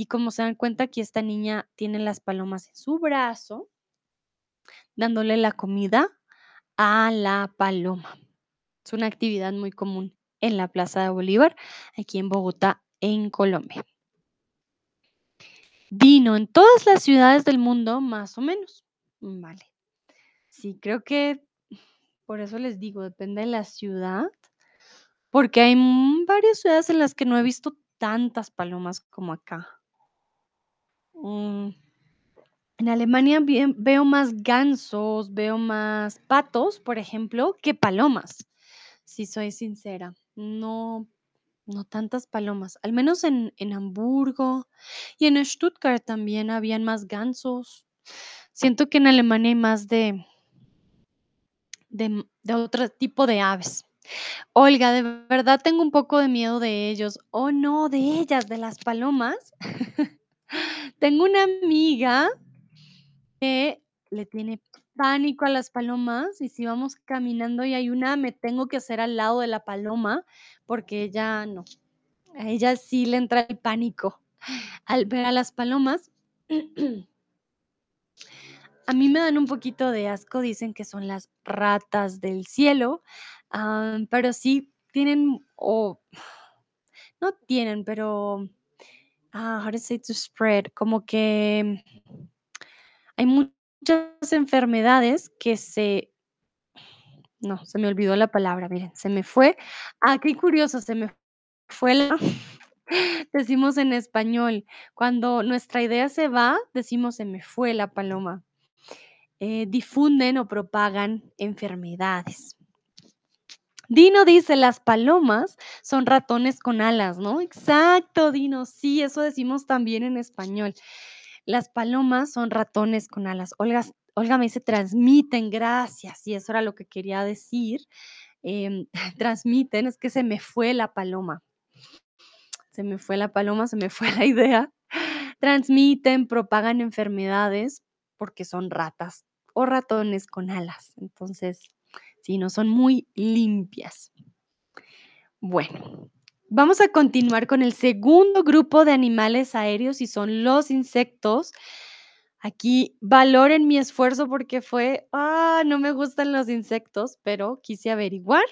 y como se dan cuenta, aquí esta niña tiene las palomas en su brazo, dándole la comida a la paloma. Es una actividad muy común en la Plaza de Bolívar, aquí en Bogotá, en Colombia. Dino, en todas las ciudades del mundo, más o menos. Vale. Sí, creo que por eso les digo, depende de la ciudad, porque hay varias ciudades en las que no he visto tantas palomas como acá. Mm, En Alemania veo más gansos, veo más patos, por ejemplo, que palomas, si soy sincera. No, no tantas palomas, al menos en en Hamburgo y en Stuttgart también habían más gansos. Siento que en Alemania hay más de de de otro tipo de aves. Oiga, de verdad tengo un poco de miedo de ellos. Oh, no, de ellas, de las palomas. Tengo una amiga que le tiene pánico a las palomas, y si vamos caminando y hay una, me tengo que hacer al lado de la paloma, porque ella no, a ella sí le entra el pánico al ver a las palomas. A mí me dan un poquito de asco, dicen que son las ratas del cielo, am, pero sí tienen o no tienen, pero, ah, how to say to spread, como que hay muchas enfermedades que se no, se me olvidó la palabra, miren, se me fue. Ah, qué curioso, se me fue la decimos en español, cuando nuestra idea se va, decimos: "Se me fue la paloma". Eh, difunden o propagan enfermedades. Dino dice: "Las palomas son ratones con alas", ¿no? Exacto, Dino, sí, eso decimos también en español. Las palomas son ratones con alas. Olgas Olga me dice: "Transmiten", gracias, y eso era lo que quería decir, em, transmiten, es que se me fue la paloma. Se me fue la paloma, se me fue la idea. Transmiten, propagan enfermedades porque son ratas o ratones con alas. Entonces, sí, no son muy limpias. Bueno, vamos a continuar con el segundo grupo de animales aéreos y son los insectos. Aquí valoren mi esfuerzo porque fue, ah, no me gustan los insectos, pero quise averiguar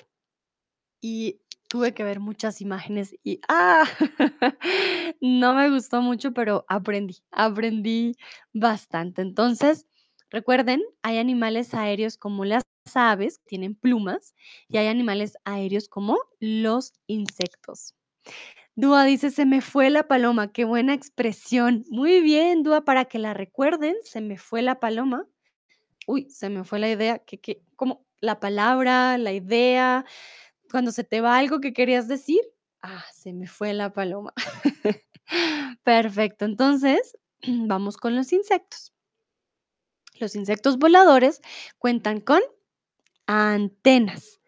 y tuve que ver muchas imágenes y, ah, no me gustó mucho, pero aprendí, aprendí bastante. Entonces, recuerden, hay animales aéreos como las aves, tienen plumas, y hay animales aéreos como los insectos. Dúa dice: "Se me fue la paloma", qué buena expresión. Muy bien, Dúa, para que la recuerden, se me fue la paloma. Uy, se me fue la idea, que que ¿cómo? La palabra, la idea, cuando se te va algo que querías decir, ah, se me fue la paloma. Perfecto, entonces, vamos con los insectos. Los insectos voladores cuentan con antenas,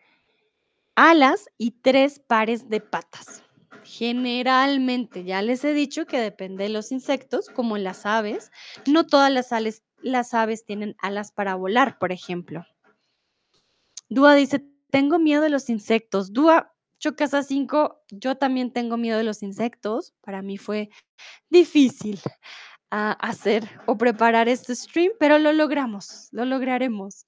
alas y 3 pares de patas. Generalmente, ya les he dicho que depende de los insectos, como las aves, no todas las las aves tienen alas para volar, por ejemplo. Dúa dice: "Tengo miedo de los insectos". Dúa, Chocasa 5, yo también tengo miedo de los insectos. Para mí fue difícil, ah, hacer o preparar este stream, pero lo logramos, lo lograremos.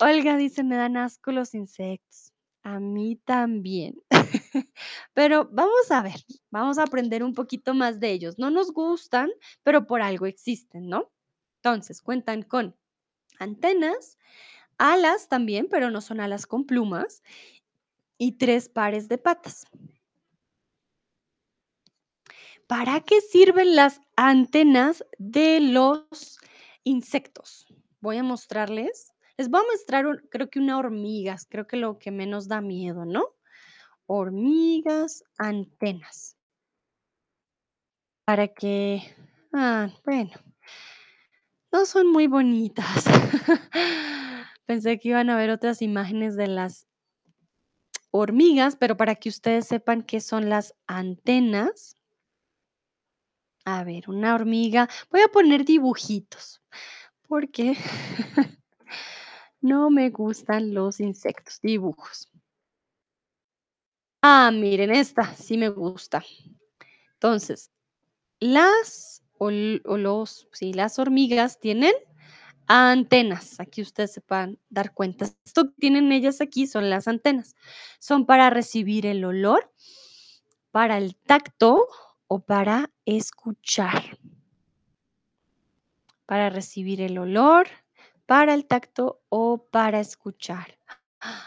Olga dice: "Me dan asco los insectos". A mí también. Pero vamos a ver, vamos a aprender un poquito más de ellos. No nos gustan, pero por algo existen, ¿no? Entonces, cuentan con antenas, alas también, pero no son alas con plumas, y 3 pares de patas. ¿Para qué sirven las antenas de los insectos? Voy a mostrarles. Les voy a mostrar creo que una hormigas, creo que lo que menos da miedo, ¿no? Hormigas, antenas. Para que ah, bueno. No son muy bonitas. Pensé que iban a haber otras imágenes de las hormigas, pero para que ustedes sepan qué son las antenas. A ver, una hormiga. Voy a poner dibujitos, porque no me gustan los insectos. Dibujos. Ah, miren, esta sí me gusta. Entonces, las o los sí, las hormigas tienen antenas. Aquí ustedes se puedan dar cuenta. Esto que tienen ellas aquí son las antenas. Son para recibir el olor, para el tacto o para escuchar. Para recibir el olor, para el tacto o para escuchar.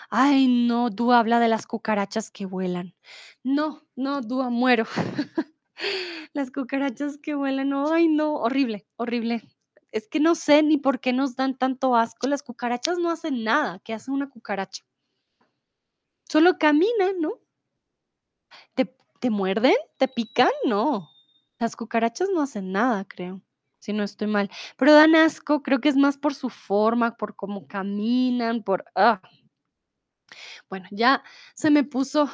Ay, no, Dúa habla de las cucarachas que vuelan. No, no, Dúa, muero. Las cucarachas que vuelan, ay, no, horrible, horrible. Es que no sé ni por qué nos dan tanto asco. Las cucarachas no hacen nada. ¿Qué hace una cucaracha? Solo caminan, ¿no? ¿Te te muerden? ¿Te pican? No. Las cucarachas no hacen nada, creo, si no estoy mal. Pero dan asco, creo que es más por su forma, por cómo caminan, por ah. Bueno, ya se me puso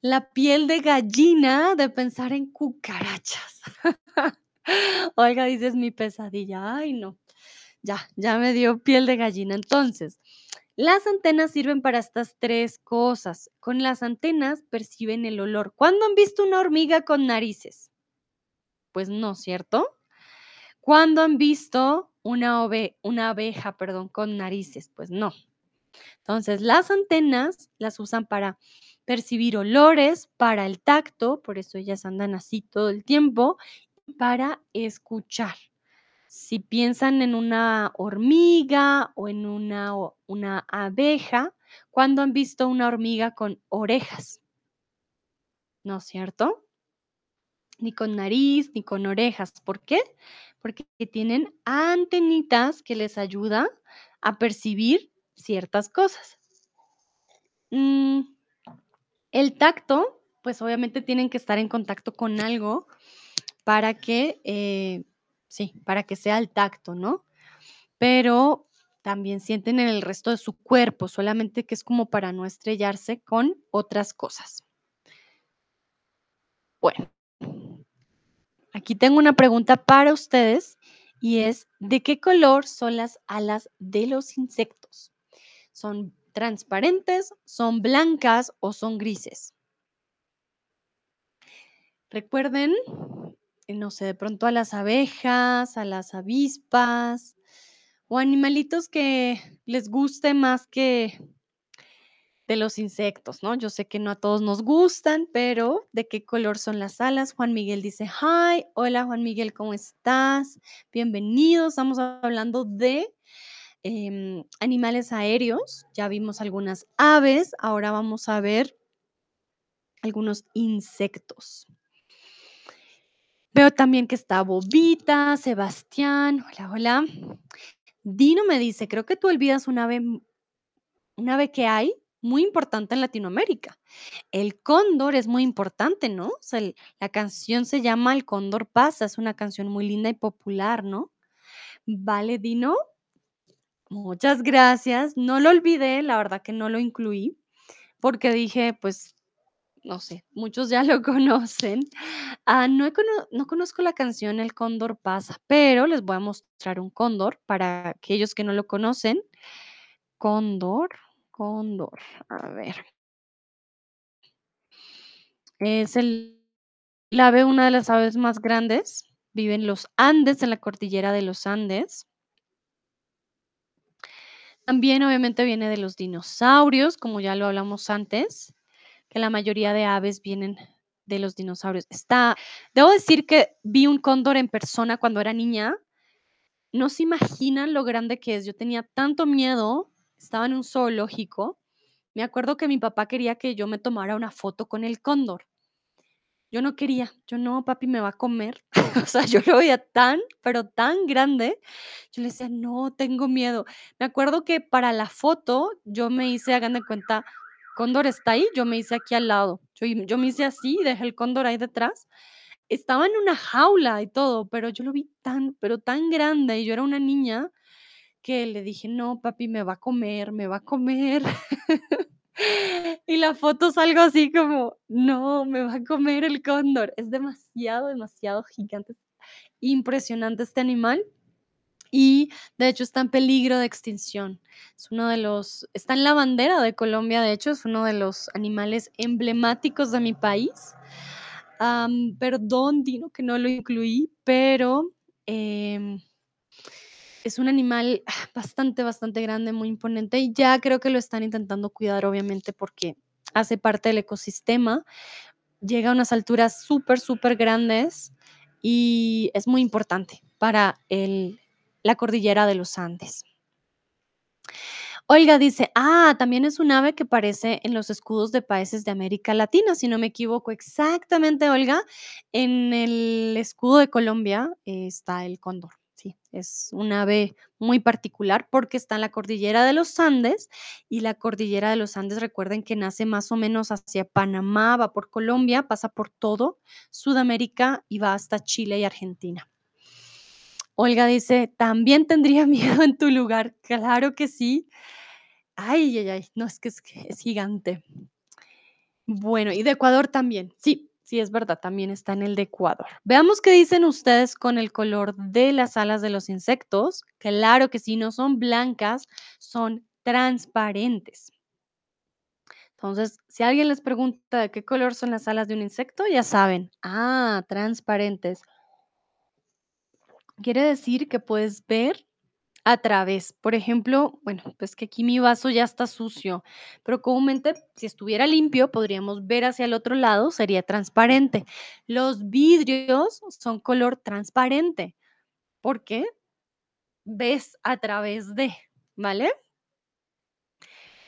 la piel de gallina de pensar en cucarachas. Olga dice: "Es mi pesadilla". Ay, no. Ya, ya me dio piel de gallina. Entonces, las antenas sirven para estas 3 cosas. Con las antenas perciben el olor. ¿Cuándo han visto una hormiga con narices? Pues no, ¿cierto? ¿Cuándo han visto una ove una abeja, perdón, con narices? Pues no. Entonces, las antenas las usan para percibir olores, para el tacto, por eso ellas andan así todo el tiempo, y para escuchar. Si piensan en una hormiga o en una una abeja, ¿cuándo han visto una hormiga con orejas? ¿No es cierto? Ni con nariz, ni con orejas, ¿por qué? Porque tienen antenitas que les ayuda a percibir ciertas cosas. Mm, el tacto, pues, obviamente tienen que estar en contacto con algo para que, eh, sí, para que sea el tacto, ¿no? Pero también sienten en el resto de su cuerpo, solamente que es como para no estrellarse con otras cosas. Bueno. Aquí tengo una pregunta para ustedes, y es, ¿de qué color son las alas de los insectos? ¿Son transparentes, son blancas o son grises? Recuerden, no sé, de pronto a las abejas, a las avispas o animalitos que les guste más que de los insectos, ¿no? Yo sé que no a todos nos gustan, pero ¿de qué color son las alas? Juan Miguel dice: "Hi, hola Juan Miguel, ¿cómo estás? Bienvenido". Estamos hablando de, em, animales aéreos, ya vimos algunas aves, ahora vamos a ver algunos insectos. Veo también que está Bobita, Sebastián, hola, hola. Dino me dice: "Creo que tú olvidas un ave un ave que hay muy importante en Latinoamérica. El cóndor es muy importante, ¿no? La canción se llama El cóndor pasa, es una canción muy linda y popular, ¿no? Vale, Dino. Muchas gracias. No lo olvidé, la verdad que no lo incluí, porque dije, pues, no sé, muchos ya lo conocen. Ah, no no conozco la canción El cóndor pasa, pero les voy a mostrar un cóndor para aquellos que no lo conocen. Cóndor, cóndor, a ver. Es el el ave, una de las aves más grandes, vive en los Andes, en la cordillera de los Andes. También, obviamente, viene de los dinosaurios, como ya lo hablamos antes, que la mayoría de aves vienen de los dinosaurios. Está debo decir que vi un cóndor en persona cuando era niña. No se imaginan lo grande que es. Yo tenía tanto miedo, estaba en un zoológico. Me acuerdo que mi papá quería que yo me tomara una foto con el cóndor. Yo no quería, yo: "No, papi me va a comer". O sea, yo lo veía tan, pero tan grande. Yo le decía: "No, tengo miedo". Me acuerdo que para la foto yo me hice, hagan de cuenta, ¿cóndor está ahí? Yo me hice aquí al lado. Yo y me hice así, dejé el cóndor ahí detrás. Estaba en una jaula y todo, pero yo lo vi tan, pero tan grande, y yo era una niña, que le dije: "No, papi me va a comer, me va a comer". Y la foto salgo así como: "No, me va a comer el cóndor". Es demasiado, demasiado gigante. Impresionante este animal, y de hecho está en peligro de extinción. Es uno de los está en la bandera de Colombia, de hecho, es uno de los animales emblemáticos de mi país. Perdón, Dino, que no lo incluí, pero, em es un animal bastante, bastante grande, muy imponente, y ya creo que lo están intentando cuidar, obviamente, porque hace parte del ecosistema. Llega a unas alturas súper, supergrandes, y es muy importante para el la cordillera de los Andes. Olga dice: "Ah, también es un ave que aparece en los escudos de países de América Latina", si no me equivoco. Exactamente, Olga, en el escudo de Colombia está el cóndor. Sí, es un ave muy particular porque está en la cordillera de los Andes y la cordillera de los Andes, recuerden que nace más o menos hacia Panamá, va por Colombia, pasa por todo Sudamérica y va hasta Chile y Argentina. Olga dice, también tendría miedo en tu lugar. Claro que sí. Ay, ay, ay, no, es que es, gigante. Bueno, y de Ecuador también. Sí, sí, es verdad, también está en el de Ecuador. Veamos qué dicen ustedes con el color de las alas de los insectos. Claro que sí, no son blancas, son transparentes. Entonces, si alguien les pregunta qué color son las alas de un insecto, ya saben. Ah, transparentes. Quiere decir que puedes ver a través. Por ejemplo, bueno, pues que aquí mi vaso ya está sucio, pero comúnmente si estuviera limpio podríamos ver hacia el otro lado, sería transparente. Los vidrios son color transparente porque ves a través de, ¿vale?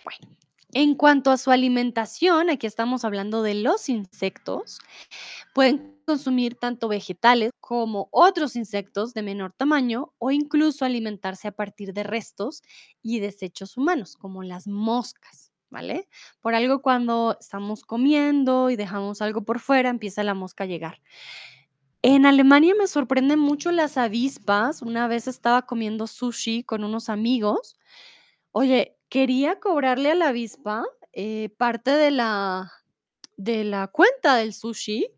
Bueno, en cuanto a su alimentación, aquí estamos hablando de los insectos. Pueden consumir tanto vegetales como otros insectos de menor tamaño o incluso alimentarse a partir de restos y desechos humanos, como las moscas, ¿vale? Por algo cuando estamos comiendo y dejamos algo por fuera, empieza la mosca a llegar. En Alemania me sorprenden mucho las avispas. Una vez estaba comiendo sushi con unos amigos. Oye, quería cobrarle a la avispa eh, parte de la, de la cuenta del sushi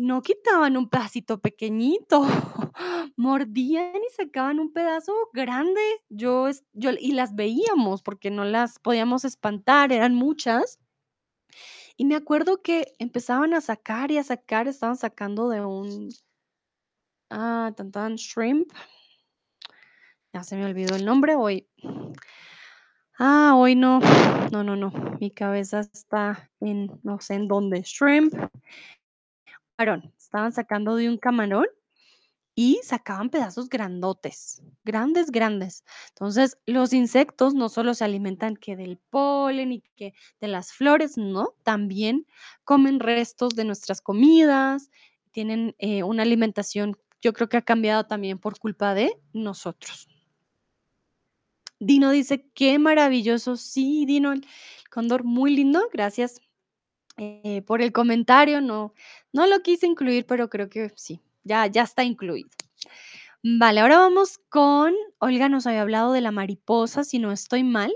no quitaban un pedacito pequeñito, mordían y sacaban un pedazo grande. Yo, yo y las veíamos porque no las podíamos espantar, eran muchas. Y me acuerdo que empezaban a sacar y a sacar, estaban sacando de un ah, tan tan shrimp. Ya se me olvidó el nombre hoy. Ah, hoy no. No, no, no. Mi cabeza está en no sé en dónde. Shrimp. Estaban sacando de un camarón y sacaban pedazos grandotes, grandes, grandes. Entonces, los insectos no solo se alimentan que del polen y que de las flores, no, también comen restos de nuestras comidas, tienen eh, una alimentación, yo creo que ha cambiado también por culpa de nosotros. Dino dice, qué maravilloso. Sí, Dino, el cóndor muy lindo, gracias eh, por el comentario. No, no lo quise incluir, pero creo que sí, ya, ya está incluido. Vale, ahora vamos con, Olga nos había hablado de la mariposa, si no estoy mal.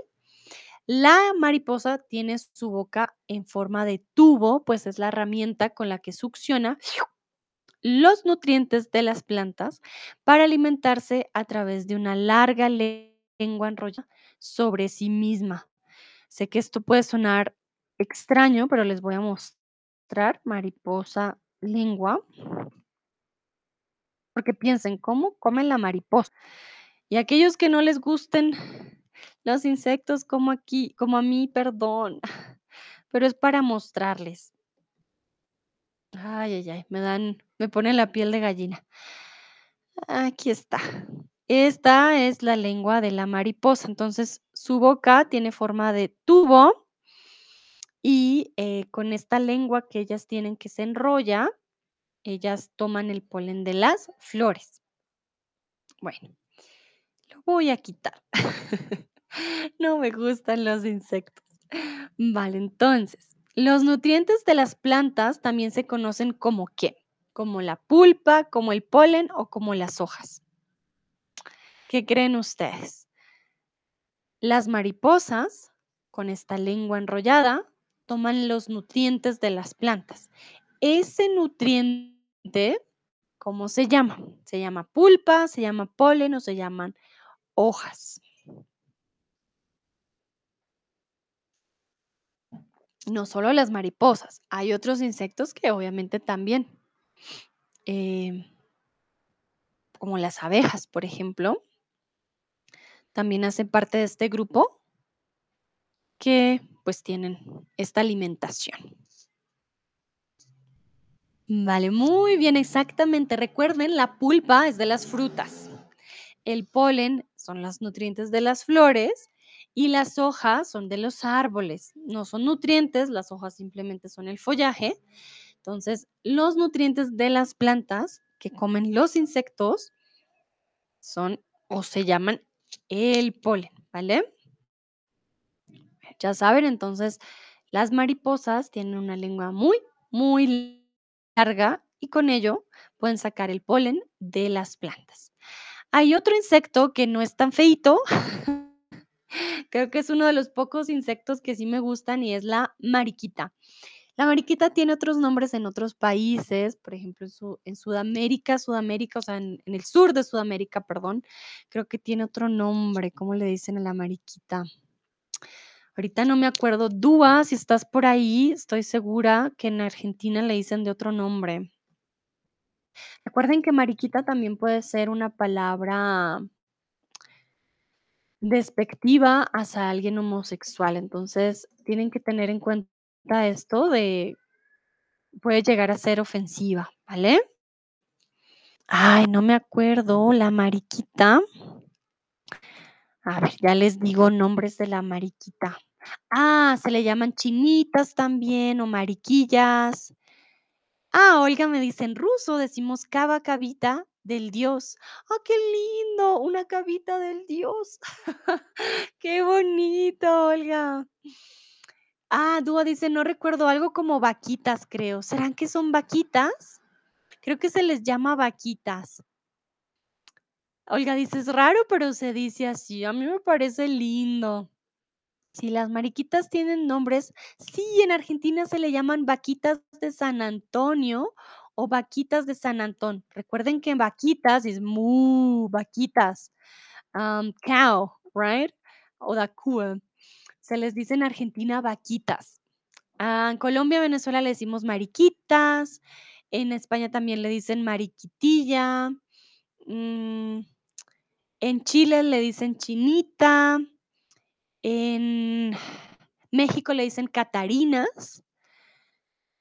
La mariposa tiene su boca en forma de tubo, pues es la herramienta con la que succiona los nutrientes de las plantas para alimentarse a través de una larga le- lengua enrollada sobre sí misma. Sé que esto puede sonar extraño, pero les voy a mostrar mariposa lengua, porque piensen, ¿cómo comen la mariposa? Y aquellos que no les gusten los insectos como aquí, como a mí, perdón, pero es para mostrarles. Ay, ay, ay, me dan, me pone la piel de gallina. Aquí está. Esta es la lengua de la mariposa. Entonces, su boca tiene forma de tubo y eh, con esta lengua que ellas tienen que se enrolla, ellas toman el polen de las flores. Bueno, lo voy a quitar. No me gustan los insectos. Vale, entonces, los nutrientes de las plantas también se conocen como qué? Como la pulpa, como el polen o como las hojas. ¿Qué creen ustedes? Las mariposas, con esta lengua enrollada, toman los nutrientes de las plantas. Ese nutriente, ¿cómo se llama? Se llama pulpa, se llama polen o se llaman hojas. No solo las mariposas, hay otros insectos que obviamente también, em, como las abejas, por ejemplo, también hacen parte de este grupo que pues tienen esta alimentación. Vale, muy bien, exactamente. Recuerden, la pulpa es de las frutas, el polen son los nutrientes de las flores y las hojas son de los árboles. No son nutrientes, las hojas simplemente son el follaje. Entonces, los nutrientes de las plantas que comen los insectos son o se llaman el polen, ¿vale? Ya saben, entonces las mariposas tienen una lengua muy, muy larga y con ello pueden sacar el polen de las plantas. Hay otro insecto que no es tan feito, creo que es uno de los pocos insectos que sí me gustan y es la mariquita. La mariquita tiene otros nombres en otros países, por ejemplo, en, Su- en Sudamérica, Sudamérica, o sea, en, en el sur de Sudamérica, perdón, creo que tiene otro nombre. ¿Cómo le dicen a la mariquita? Ahorita no me acuerdo. Dúa, si estás por ahí, estoy segura que en Argentina le dicen de otro nombre. Recuerden que mariquita también puede ser una palabra despectiva hacia alguien homosexual, entonces tienen que tener en cuenta esto de puede llegar a ser ofensiva, ¿vale? Ay, no me acuerdo, la mariquita. A ver, ya les digo nombres de la mariquita. Ah, se le llaman chinitas también o mariquillas. Ah, Olga me dice en ruso, decimos cava cavita del dios. ¡Ah, qué lindo! Una cavita del dios. Qué bonito, Olga. Ah, Dúa dice, no recuerdo algo como vaquitas, creo. ¿Serán que son vaquitas? Creo que se les llama vaquitas. Olga dice, es raro, pero se dice así. A mí me parece lindo. Si las mariquitas tienen nombres, sí, en Argentina se le llaman vaquitas de San Antonio o vaquitas de San Antón. Recuerden que vaquitas es mu, vaquitas, um, cow, right? O da Kuh. Se les dice en Argentina vaquitas. Ah, en Colombia, Venezuela le decimos mariquitas. En España también le dicen mariquitilla. mm, en Chile le dicen chinita. En México le dicen catarinas.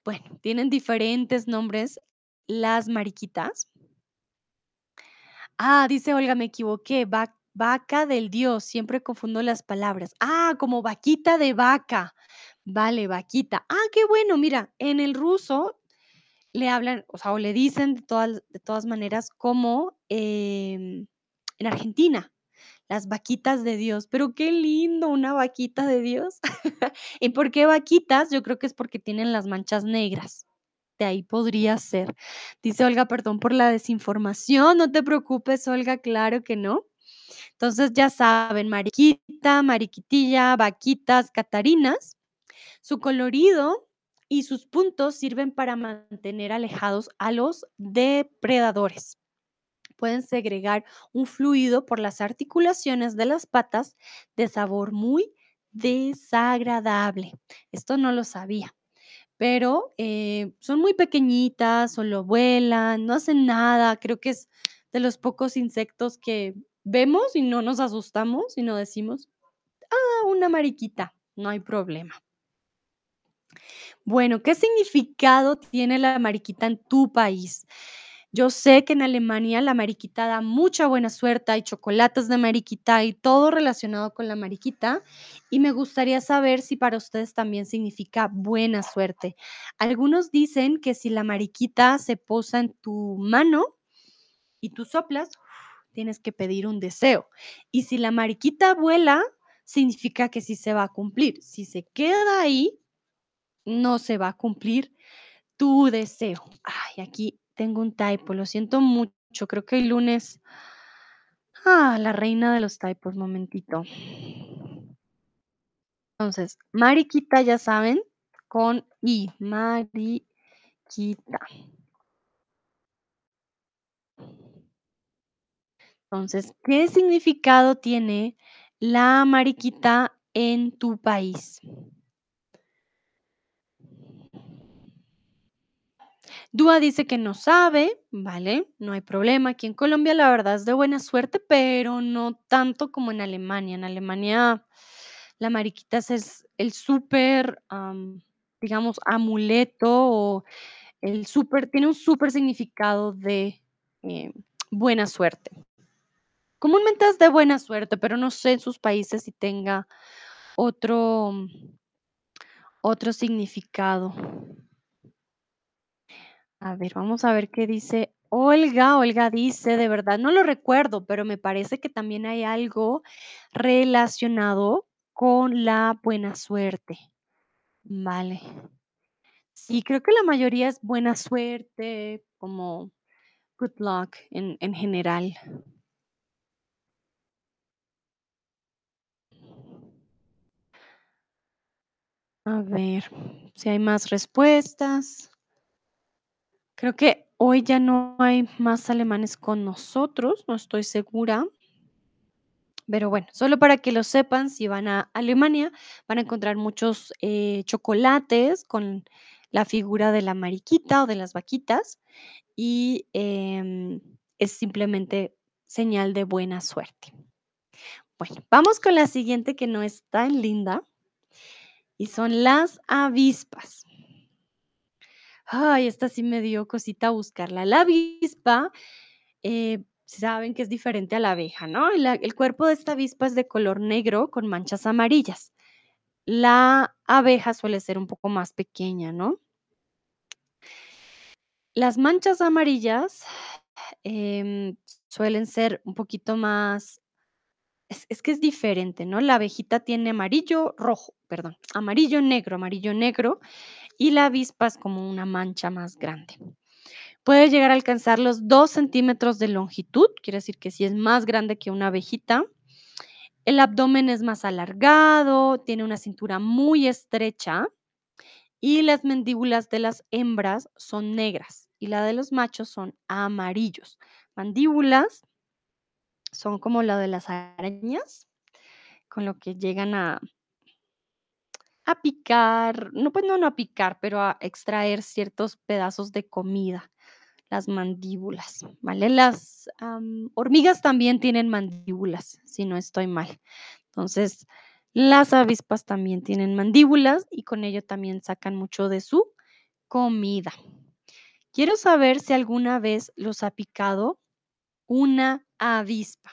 Bueno, tienen diferentes nombres las mariquitas. Ah, dice Olga, me equivoqué. va- vaca del dios. Siempre confundo las palabras. Ah, como vaquita de vaca. Vale, vaquita. Ah, qué bueno. Mira, en el ruso le hablan, o sea, o le dicen de todas, de todas maneras como em, en Argentina. Las vaquitas de Dios, pero qué lindo, una vaquita de Dios. ¿Y por qué vaquitas? Yo creo que es porque tienen las manchas negras. De ahí podría ser. Dice Olga, perdón por la desinformación. No te preocupes, Olga, claro que no. Entonces ya saben, mariquita, mariquitilla, vaquitas, catarinas. Su colorido y sus puntos sirven para mantener alejados a los depredadores pueden segregar un fluido por las articulaciones de las patas de sabor muy desagradable. Esto no lo sabía, pero eh, son muy pequeñitas, solo vuelan, no hacen nada. Creo que es de los pocos insectos que vemos y no nos asustamos y no decimos, ah, una mariquita, no hay problema. Bueno, ¿qué significado tiene la mariquita en tu país? Yo sé que en Alemania la mariquita da mucha buena suerte, hay chocolates de mariquita y todo relacionado con la mariquita, y me gustaría saber si para ustedes también significa buena suerte. Algunos dicen que si la mariquita se posa en tu mano y tú soplas, tienes que pedir un deseo. Y si la mariquita vuela, significa que sí se va a cumplir. Si se queda ahí, no se va a cumplir tu deseo. Ay, aquí tengo un typo, lo siento mucho. Creo que el lunes. Ah, la reina de los typos, momentito. Entonces, mariquita, ya saben, con I. Mariquita. Entonces, ¿qué significado tiene la mariquita en tu país? Dúa dice que no sabe, ¿vale? No hay problema. Aquí en Colombia la verdad es de buena suerte, pero no tanto como en Alemania. En Alemania la mariquita es el súper, am, digamos, amuleto o el súper, tiene un súper significado de eh, buena suerte. Comúnmente es de buena suerte, pero no sé en sus países si tenga otro, otro significado. A ver, vamos a ver qué dice Olga, Olga dice, de verdad no lo recuerdo, pero me parece que también hay algo relacionado con la buena suerte. Vale. Sí, creo que la mayoría es buena suerte, como good luck en, en general. A ver si hay más respuestas. Creo que hoy ya no hay más alemanes con nosotros, no estoy segura. Pero bueno, solo para que lo sepan, si van a Alemania, van a encontrar muchos eh, chocolates con la figura de la mariquita o de las vaquitas y em, es simplemente señal de buena suerte. Bueno, vamos con la siguiente que no es tan linda y son las avispas. Ay, esta sí me dio cosita buscarla. La avispa eh, saben que es diferente a la abeja, ¿no? El cuerpo de esta avispa es de color negro con manchas amarillas. La abeja suele ser un poco más pequeña, ¿no? Las manchas amarillas em, suelen ser un poquito más, es, es que es diferente, ¿no? La abejita tiene amarillo, rojo, perdón, amarillo, negro, amarillo, negro, y la avispa es como una mancha más grande. Puede llegar a alcanzar los 2 centímetros de longitud, quiere decir que sí es más grande que una abejita. El abdomen es más alargado, tiene una cintura muy estrecha y las mandíbulas de las hembras son negras y la de los machos son amarillos. Mandíbulas son como la de las arañas, con lo que llegan a, a picar, no, pues no, no a picar, pero a extraer ciertos pedazos de comida. Las mandíbulas, ¿vale? Las hormigas también tienen mandíbulas, si no estoy mal. Entonces, las avispas también tienen mandíbulas y con ello también sacan mucho de su comida. Quiero saber si alguna vez los ha picado una avispa.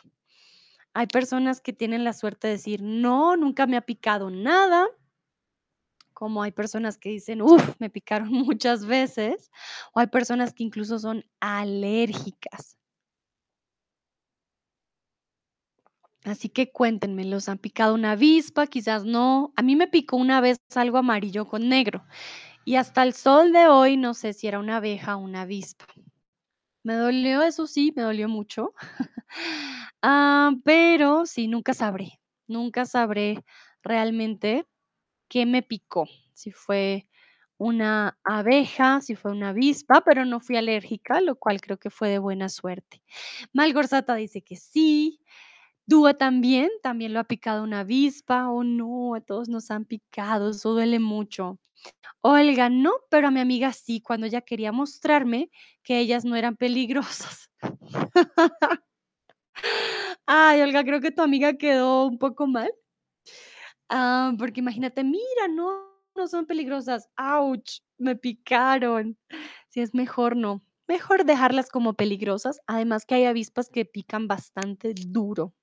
Hay personas que tienen la suerte de decir, no, nunca me ha picado nada, como hay personas que dicen, uff, me picaron muchas veces, o hay personas que incluso son alérgicas. Así que cuéntenme, ¿los han picado una avispa? Quizás no. A mí me picó una vez algo amarillo con negro y hasta el sol de hoy no sé si era una abeja o una avispa. Me dolió, eso sí, me dolió mucho. Ah, pero sí, nunca sabré, nunca sabré realmente qué me picó, si fue una abeja, si fue una avispa, pero no fui alérgica, lo cual creo que fue de buena suerte. Malgorzata dice que sí, Dúa también, también lo ha picado una avispa. Oh, no, a todos nos han picado, eso duele mucho. Olga, no, pero a mi amiga sí, cuando ella quería mostrarme que ellas no eran peligrosas. Ay, Olga, creo que tu amiga quedó un poco mal. Ah, porque imagínate, mira, no, no son peligrosas. Ouch, me picaron. Si es mejor no. Mejor dejarlas como peligrosas. Además que hay avispas que pican bastante duro.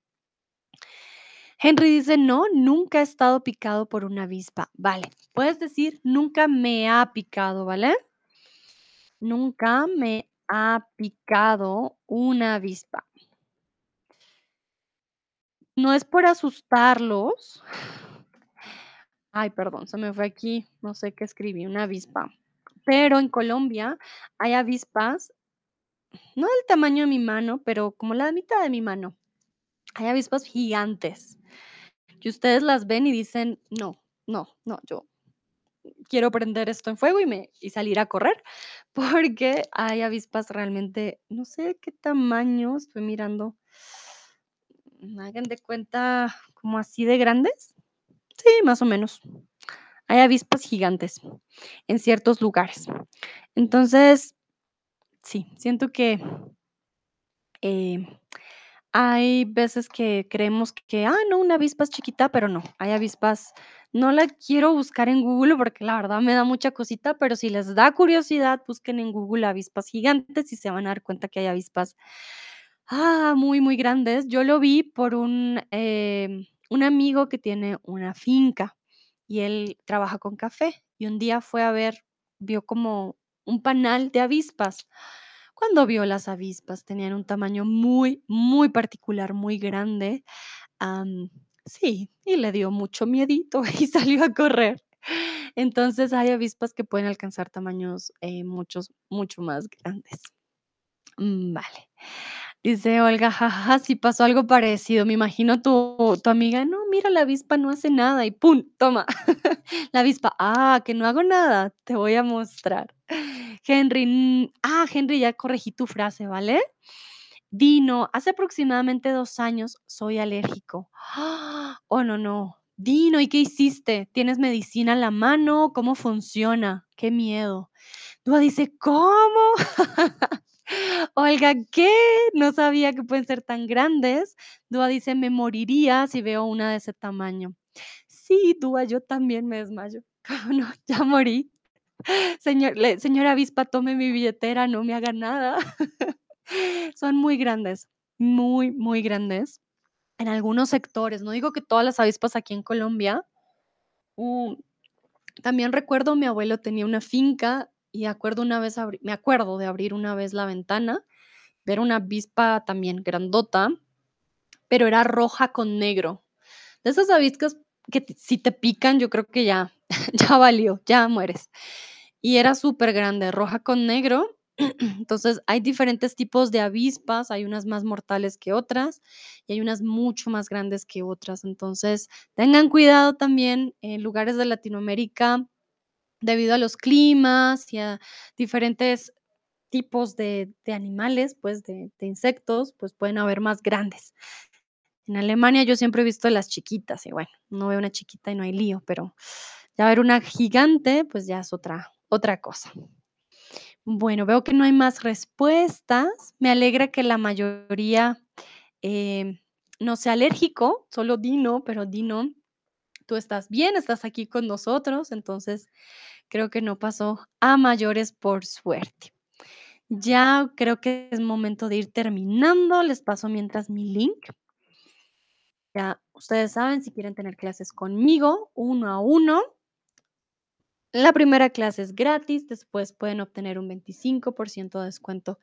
Henry dice, no, nunca he estado picado por una avispa. Vale, puedes decir, nunca me ha picado, ¿vale? Nunca me ha picado una avispa. No es por asustarlos. Ay, perdón, se me fue aquí, no sé qué escribí, una avispa. Pero en Colombia hay avispas, no del tamaño de mi mano, pero como la mitad de mi mano. Hay avispas gigantes. Que ustedes las ven y dicen, no, no, no, yo quiero prender esto en fuego y, me, y salir a correr, porque hay avispas realmente, no sé qué tamaño, estoy mirando, hagan de cuenta como así de grandes. Sí, más o menos. Hay avispas gigantes en ciertos lugares. Entonces, sí, siento que eh, Hay veces que creemos que, ah, no, una avispa es chiquita, pero no, hay avispas, no la quiero buscar en Google porque la verdad me da mucha cosita, pero si les da curiosidad, busquen en Google avispas gigantes y se van a dar cuenta que hay avispas, ah, muy, muy grandes. Yo lo vi por un, em, un amigo que tiene una finca y él trabaja con café y un día fue a ver, vio como un panal de avispas cuando vio las avispas. Tenían un tamaño muy, muy particular, muy grande. Sí, y le dio mucho miedito y salió a correr. Entonces, hay avispas que pueden alcanzar tamaños, eh, muchos mucho más grandes. Mm, vale. Dice Olga: "Ja, ja, ja, sí pasó algo parecido". Me imagino tu tu amiga: "No, mira, la avispa no hace nada", y pum, toma. La avispa: "Ah, ¿que no hago nada? Te voy a mostrar". Henry, mm, ah, Henry, ya corregí tu frase, ¿vale? Dino: "Hace aproximadamente 2 años soy alérgico". Oh, no, no. Dino, ¿y qué hiciste? ¿Tienes medicina a la mano? ¿Cómo funciona? Qué miedo. Dúa dice: "¿Cómo?". Olga: "¿Qué? No sabía que pueden ser tan grandes". Dúa dice: "Me moriría si veo una de ese tamaño". Sí, Dúa, yo también me desmayo. ¿Cómo no? Ya morí. Señor señora avispa, tome mi billetera, no me haga nada. Son muy grandes, muy, muy grandes. En algunos sectores, no digo que todas las avispas aquí en Colombia. Mm, también recuerdo, mi abuelo tenía una finca y acuerdo una vez me acuerdo de abrir una vez la ventana, ver una avispa también grandota, pero era roja con negro. De esas avispas que si te pican, yo creo que ya ya valió, ya mueres. Y era supergrande, roja con negro. Entonces, hay diferentes tipos de avispas, hay unas más mortales que otras, y hay unas mucho más grandes que otras. Entonces, tengan cuidado también en lugares de Latinoamérica, debido a los climas y a diferentes tipos de animales, pues, de insectos, pues, pueden haber más grandes. En Alemania yo siempre he visto las chiquitas y bueno, uno ve una chiquita y no hay lío, pero ya ver una gigante, pues, ya es otra otra cosa. Bueno, veo que no hay más respuestas. Me alegra que la mayoría, em, no sea alérgico, solo Dino, pero Dino, tú estás bien, estás aquí con nosotros, entonces creo que no pasó a mayores, por suerte. Ya creo que es momento de ir terminando, les paso mientras mi link. Ya ustedes saben, si quieren tener clases conmigo, uno a uno la primera clase es gratis, después pueden obtener un 25% de descuento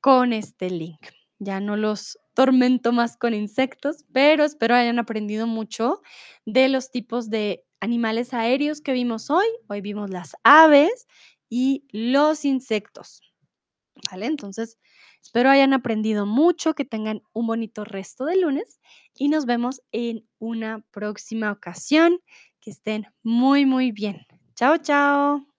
con este link. Ya no los tormento más con insectos, pero espero hayan aprendido mucho de los tipos de animales aéreos que vimos hoy. Hoy vimos las aves y los insectos, ¿vale? Entonces, espero hayan aprendido mucho, que tengan un bonito resto de lunes y nos vemos en una próxima ocasión. Que estén muy, muy bien. Chao, chao.